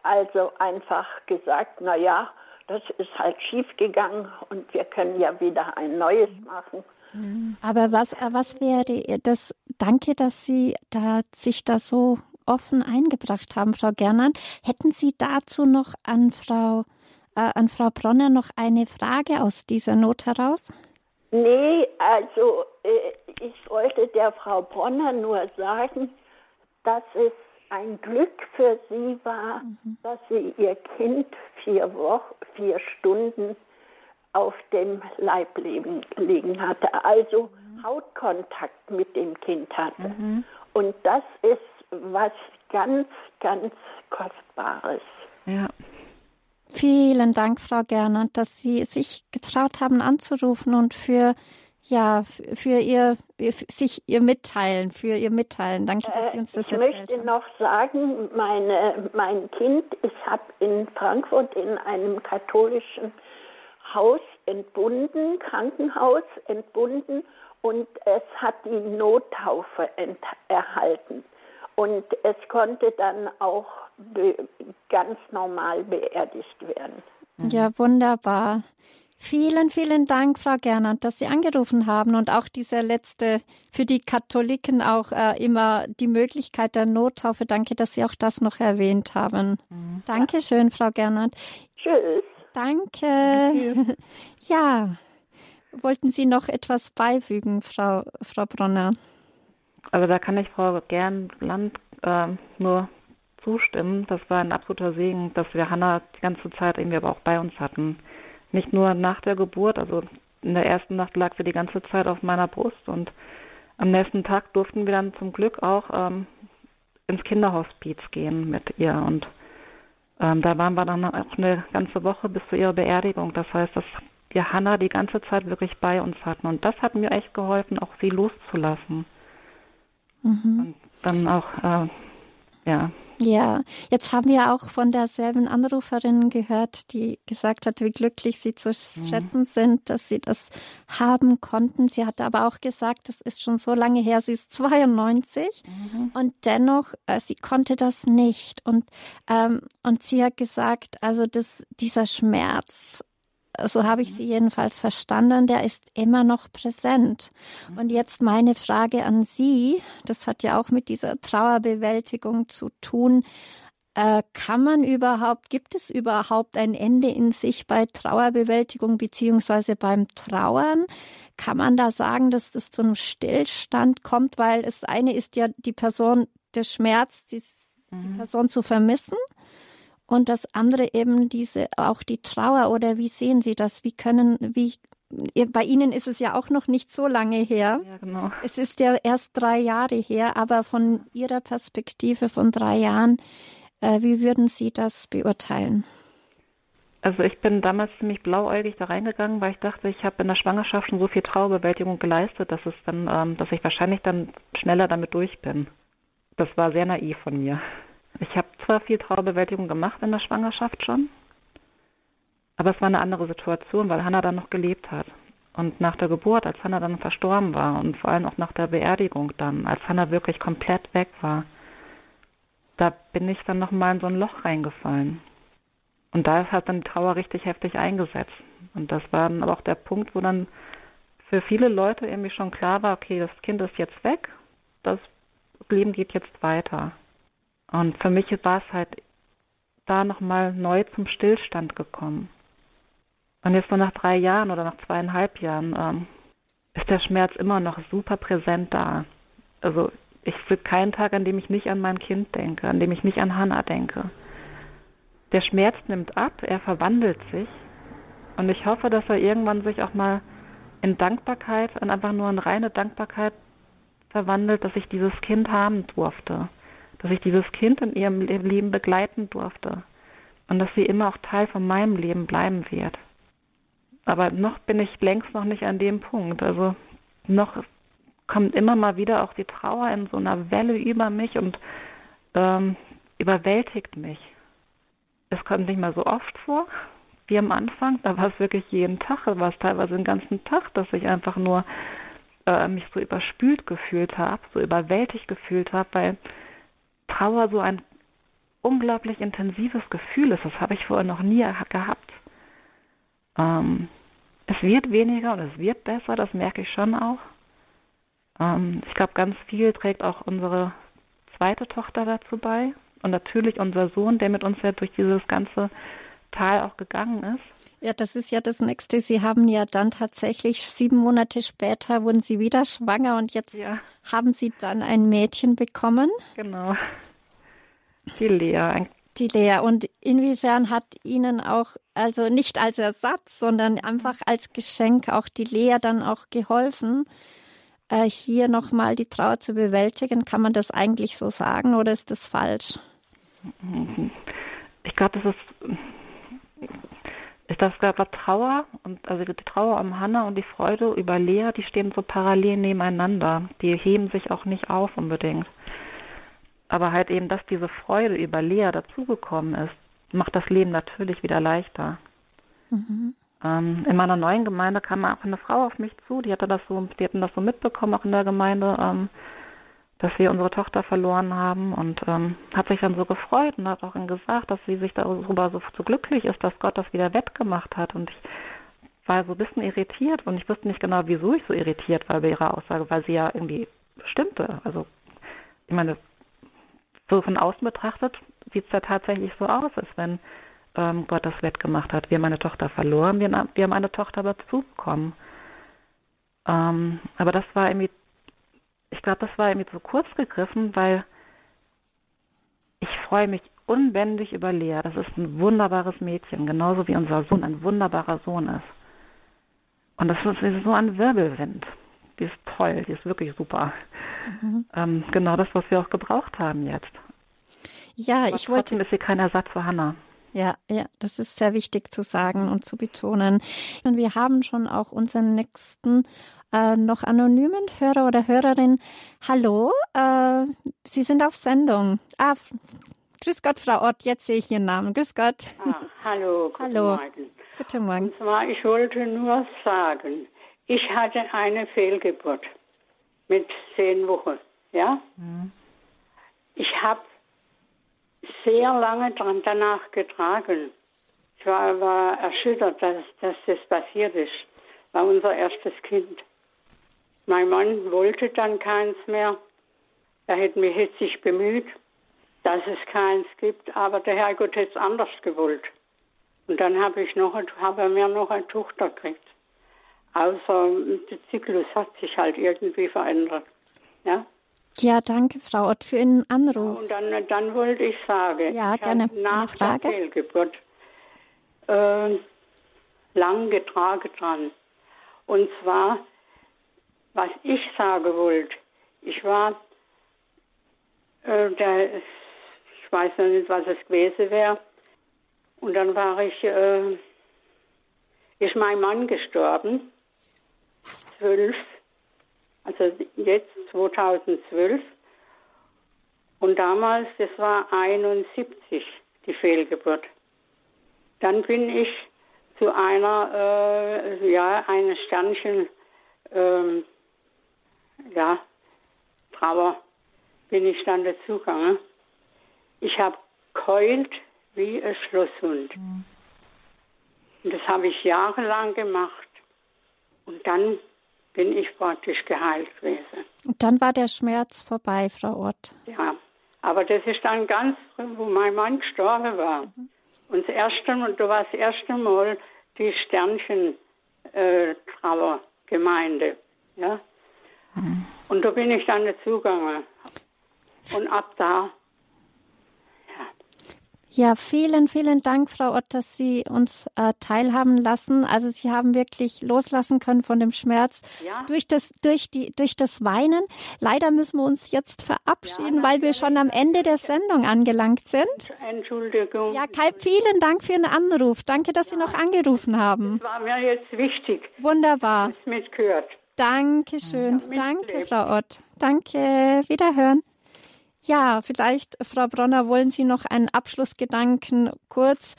also einfach gesagt, na ja, das ist halt schiefgegangen und wir können ja wieder ein neues machen. Aber was, was wäre das? Danke, dass Sie da sich da so offen eingebracht haben, Frau Gernand. Hätten Sie dazu noch an Frau, äh, an Frau Bronner noch eine Frage aus dieser Not heraus? Nee, also äh, ich wollte der Frau Bronner nur sagen, dass es ein Glück für sie war, mhm. dass sie ihr Kind vier Wochen, vier Stunden auf dem Leib liegen, liegen hatte, also mhm. Hautkontakt mit dem Kind hatte. Mhm. Und das ist was ganz, ganz Kostbares. Ja. Vielen Dank, Frau Gernand, dass Sie sich getraut haben anzurufen und für ja, für ihr, sich ihr Mitteilen, für ihr Mitteilen. Danke, dass Sie uns das ich erzählt haben. Ich möchte noch sagen, meine, mein Kind, ich habe in Frankfurt in einem katholischen Haus entbunden, Krankenhaus entbunden und es hat die Nottaufe erhalten. Und es konnte dann auch ganz normal beerdigt werden. Ja, wunderbar. Vielen, vielen Dank, Frau Gernand, dass Sie angerufen haben und auch diese letzte, für die Katholiken auch äh, immer die Möglichkeit der Nottaufe. Danke, dass Sie auch das noch erwähnt haben. Mhm. Dankeschön, Frau Gernand. Tschüss. Danke. *laughs* Ja, wollten Sie noch etwas beifügen, Frau, Frau Bronner? Also da kann ich Frau Gernland äh, nur zustimmen. Das war ein absoluter Segen, dass wir Hannah die ganze Zeit irgendwie aber auch bei uns hatten. Nicht nur nach der Geburt, also in der ersten Nacht lag sie die ganze Zeit auf meiner Brust und am nächsten Tag durften wir dann zum Glück auch ähm, ins Kinderhospiz gehen mit ihr und ähm, da waren wir dann auch eine ganze Woche bis zu ihrer Beerdigung. Das heißt, dass wir Hannah die ganze Zeit wirklich bei uns hatten und das hat mir echt geholfen, auch sie loszulassen. Mhm. Und dann auch, äh, ja, ja, jetzt haben wir auch von derselben Anruferin gehört, die gesagt hat, wie glücklich sie zu mhm. schätzen sind, dass sie das haben konnten. Sie hat aber auch gesagt, das ist schon so lange her, sie ist 92 mhm. und dennoch, äh, sie konnte das nicht. Und, ähm, und sie hat gesagt, also das, dieser Schmerz so habe ich sie jedenfalls verstanden, der ist immer noch präsent. Und jetzt meine Frage an Sie, das hat ja auch mit dieser Trauerbewältigung zu tun. Äh, kann man überhaupt, gibt es überhaupt ein Ende in sich bei Trauerbewältigung beziehungsweise beim Trauern? Kann man da sagen, dass das zu einem Stillstand kommt? Weil das eine ist ja die Person, der Schmerz, die, mhm. die Person zu vermissen. Und das andere eben diese, auch die Trauer oder wie sehen Sie das? Wie können, wie, bei Ihnen ist es ja auch noch nicht so lange her. Ja, genau. Es ist ja erst drei Jahre her, aber von Ihrer Perspektive von drei Jahren, äh, wie würden Sie das beurteilen? Also ich bin damals ziemlich blauäugig da reingegangen, weil ich dachte, ich habe in der Schwangerschaft schon so viel Trauerbewältigung geleistet, dass es dann, ähm, dass ich wahrscheinlich dann schneller damit durch bin. Das war sehr naiv von mir. Ich habe zwar viel Trauerbewältigung gemacht in der Schwangerschaft schon, aber es war eine andere Situation, weil Hannah dann noch gelebt hat. Und nach der Geburt, als Hannah dann verstorben war und vor allem auch nach der Beerdigung dann, als Hannah wirklich komplett weg war, da bin ich dann nochmal in so ein Loch reingefallen. Und da hat dann die Trauer richtig heftig eingesetzt. Und das war dann aber auch der Punkt, wo dann für viele Leute irgendwie schon klar war, okay, das Kind ist jetzt weg, das Leben geht jetzt weiter. Und für mich war es halt da nochmal neu zum Stillstand gekommen. Und jetzt nur nach drei Jahren oder nach zweieinhalb Jahren ähm, ist der Schmerz immer noch super präsent da. Also ich will keinen Tag, an dem ich nicht an mein Kind denke, an dem ich nicht an Hannah denke. Der Schmerz nimmt ab, er verwandelt sich. Und ich hoffe, dass er irgendwann sich auch mal in Dankbarkeit, in einfach nur in reine Dankbarkeit verwandelt, dass ich dieses Kind haben durfte. Dass ich dieses Kind in ihrem Leben begleiten durfte. Und dass sie immer auch Teil von meinem Leben bleiben wird. Aber noch bin ich längst noch nicht an dem Punkt. Also noch kommt immer mal wieder auch die Trauer in so einer Welle über mich und ähm, überwältigt mich. Es kommt nicht mal so oft vor wie am Anfang. Da war es wirklich jeden Tag, war es teilweise den ganzen Tag, dass ich einfach nur äh, mich so überspült gefühlt habe, so überwältigt gefühlt habe, weil Trauer so ein unglaublich intensives Gefühl ist. Das habe ich vorher noch nie gehabt. Ähm, es wird weniger und es wird besser, das merke ich schon auch. Ähm, ich glaube, ganz viel trägt auch unsere zweite Tochter dazu bei. Und natürlich unser Sohn, der mit uns ja durch dieses ganze Tal auch gegangen ist. Ja, das ist ja das Nächste. Sie haben ja dann tatsächlich sieben Monate später wurden Sie wieder schwanger und jetzt ja. haben Sie dann ein Mädchen bekommen. Genau. Die Lea. Die Lea. Und inwiefern hat Ihnen auch, also nicht als Ersatz, sondern einfach als Geschenk auch die Lea dann auch geholfen, äh, hier nochmal die Trauer zu bewältigen. Kann man das eigentlich so sagen oder ist das falsch? Ich glaube, das ist, das glaube, Trauer und also die Trauer um Hannah und die Freude über Lea, die stehen so parallel nebeneinander. Die heben sich auch nicht auf unbedingt. Aber halt eben, dass diese Freude über Lea dazugekommen ist, macht das Leben natürlich wieder leichter. Mhm. Ähm, in meiner neuen Gemeinde kam auch eine Frau auf mich zu, die hatte das so, die hatten das so mitbekommen, auch in der Gemeinde, ähm, dass wir unsere Tochter verloren haben und ähm, hat sich dann so gefreut und hat auch gesagt, dass sie sich darüber so, so glücklich ist, dass Gott das wieder wettgemacht hat. Und ich war so ein bisschen irritiert und ich wusste nicht genau, wieso ich so irritiert war bei ihrer Aussage, weil sie ja irgendwie stimmte. Also ich meine, so von außen betrachtet sieht es ja tatsächlich so aus, als wenn ähm, Gott das wettgemacht hat. Wir haben eine Tochter verloren, wir, wir haben eine Tochter dazu bekommen. Ähm, aber das war irgendwie, ich glaube, das war irgendwie zu kurz gegriffen, weil ich freue mich unbändig über Lea. Das ist ein wunderbares Mädchen, genauso wie unser Sohn ein wunderbarer Sohn ist. Und das ist so ein Wirbelwind. Die ist toll, die ist wirklich super. Mhm. Ähm, genau das, was wir auch gebraucht haben jetzt. Ja, Aber ich wollte. Trotzdem ist sie kein Ersatz für Hannah. Ja, ja, das ist sehr wichtig zu sagen und zu betonen. Und wir haben schon auch unseren nächsten äh, noch anonymen Hörer oder Hörerin. Hallo, äh, Sie sind auf Sendung. Ah, grüß Gott, Frau Ott, jetzt sehe ich Ihren Namen. Grüß Gott. Ah, hallo, *laughs* guten hallo. Morgen. Guten Morgen. Und zwar, ich wollte nur sagen, ich hatte eine Fehlgeburt mit zehn Wochen, ja. Mhm. Ich habe sehr lange dran danach getragen. Ich war, war erschüttert, dass, dass das passiert ist. War unser erstes Kind. Mein Mann wollte dann keins mehr. Er hätte mich sich bemüht. dass es keins gibt, aber der Herrgott hätte es anders gewollt. Und dann habe ich noch, habe er mir noch eine Tochter gekriegt. Außer der Zyklus hat sich halt irgendwie verändert. Ja. Ja, danke, Frau Ott, für Ihren Anruf. Und dann, dann wollte ich sagen, ja, ich gerne. nach Eine Frage? der Fehlgeburt äh, lang getragen dran. Und zwar, was ich sagen wollte, ich war, äh, der, ich weiß noch nicht, was es gewesen wäre, und dann war ich, äh, ist mein Mann gestorben, zwölf, also jetzt 2012. Und damals, das war 71, die Fehlgeburt. Dann bin ich zu einer, äh, ja, eines Sternchen, ähm, ja, Trauer, bin ich dann dazugegangen. Ich habe keult wie ein Schlosshund. Mhm. Und das habe ich jahrelang gemacht. Und dann bin ich praktisch geheilt gewesen. Und dann war der Schmerz vorbei, Frau Ott. Ja, aber das ist dann ganz, wo mein Mann gestorben war. Mhm. Und das erste Mal, da war das erste Mal die Sternchen-Trauergemeinde. Äh, ja? Mhm. Und da bin ich dann dazugegangen. Und ab da ja, vielen, vielen Dank, Frau Ott, dass Sie uns äh, teilhaben lassen. Also Sie haben wirklich loslassen können von dem Schmerz ja. durch das, durch die, durch das Weinen. Leider müssen wir uns jetzt verabschieden, ja, weil wir schon am Ende der Sendung angelangt sind. Entschuldigung. Ja, Kai, vielen Dank für den Anruf. Danke, dass ja. Sie noch angerufen haben. Das war mir jetzt wichtig. Wunderbar. Das mitgehört. Dankeschön. Danke, Frau Ott. Danke. Wiederhören. Ja, vielleicht, Frau Bronner, wollen Sie noch einen Abschlussgedanken kurz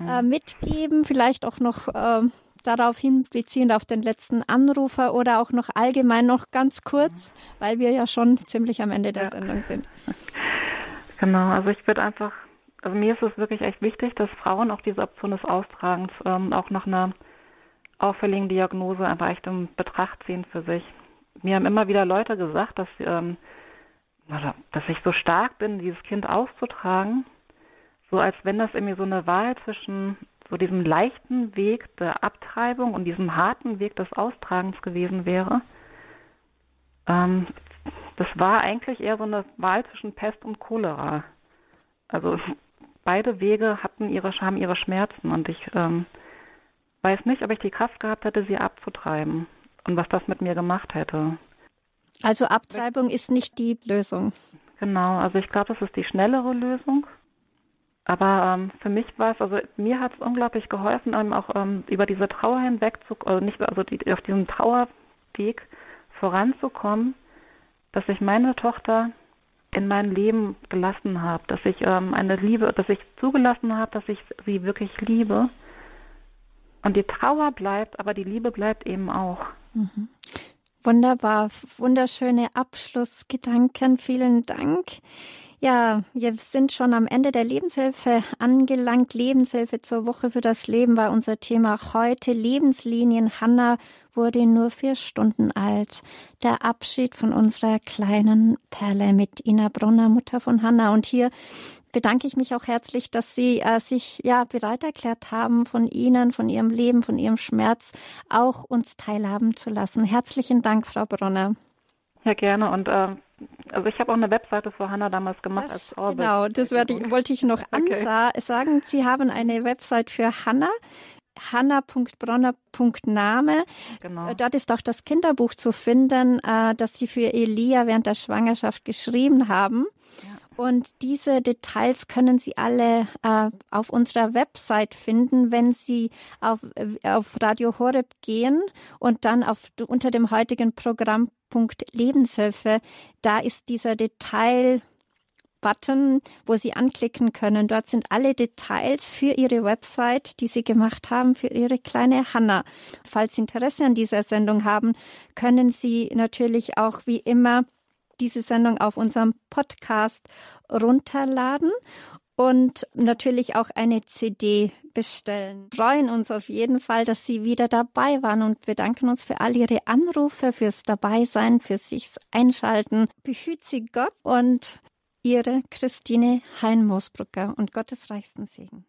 äh, mhm. mitgeben, vielleicht auch noch äh, darauf hinbeziehend auf den letzten Anrufer oder auch noch allgemein noch ganz kurz, mhm. weil wir ja schon ziemlich am Ende der ja. Sendung sind. *laughs* Genau, also ich würde einfach, also mir ist es wirklich echt wichtig, dass Frauen auch diese Option des Austragens ähm, auch nach einer auffälligen Diagnose einfach echt in Betracht ziehen für sich. Mir haben immer wieder Leute gesagt, dass ähm, dass ich so stark bin, dieses Kind auszutragen, so als wenn das irgendwie so eine Wahl zwischen so diesem leichten Weg der Abtreibung und diesem harten Weg des Austragens gewesen wäre. Ähm, das war eigentlich eher so eine Wahl zwischen Pest und Cholera. Also beide Wege hatten ihre, haben ihre Schmerzen und ich ähm, weiß nicht, ob ich die Kraft gehabt hätte, sie abzutreiben und was das mit mir gemacht hätte. Also Abtreibung ist nicht die Lösung. Genau, also ich glaube, das ist die schnellere Lösung. Aber ähm, für mich war es, also mir hat es unglaublich geholfen, ähm, auch ähm, über diese Trauer hinweg zu, also nicht, also die, auf diesem Trauerweg voranzukommen, dass ich meine Tochter in mein Leben gelassen habe, dass ich ähm, eine Liebe, dass ich zugelassen habe, dass ich sie wirklich liebe. Und die Trauer bleibt, aber die Liebe bleibt eben auch. Mhm. Wunderbar, wunderschöne Abschlussgedanken. Vielen Dank. Ja, wir sind schon am Ende der Lebenshilfe angelangt. Lebenshilfe zur Woche für das Leben war unser Thema heute. Lebenslinien. Hanna wurde nur vier Stunden alt. Der Abschied von unserer kleinen Perle mit Ina Brunner, Mutter von Hanna. Und hier bedanke ich mich auch herzlich, dass Sie äh, sich ja bereit erklärt haben, von Ihnen, von Ihrem Leben, von Ihrem Schmerz auch uns teilhaben zu lassen. Herzlichen Dank, Frau Bronner. Ja, gerne. Und äh, also ich habe auch eine Webseite für Hanna damals gemacht das, als Orbit. Genau, das ich, wollte ich noch okay. sagen. Sie haben eine Website für Hanna hanna.bronner.name. Genau. Äh, dort ist auch das Kinderbuch zu finden, äh, das Sie für Elia während der Schwangerschaft geschrieben haben. Und diese Details können Sie alle äh, auf unserer Website finden, wenn Sie auf, auf Radio Horeb gehen und dann auf, unter dem heutigen Programmpunkt Lebenshilfe, da ist dieser Detail Button, wo Sie anklicken können. Dort sind alle Details für Ihre Website, die Sie gemacht haben für Ihre kleine Hanna. Falls Sie Interesse an dieser Sendung haben, können Sie natürlich auch wie immer diese Sendung auf unserem Podcast runterladen und natürlich auch eine CD bestellen. Wir freuen uns auf jeden Fall, dass Sie wieder dabei waren und bedanken uns für all Ihre Anrufe, fürs Dabeisein, für sich Einschalten. Behüt Sie Gott und Ihre Christine Hein-Moosbrucker und Gottes reichsten Segen.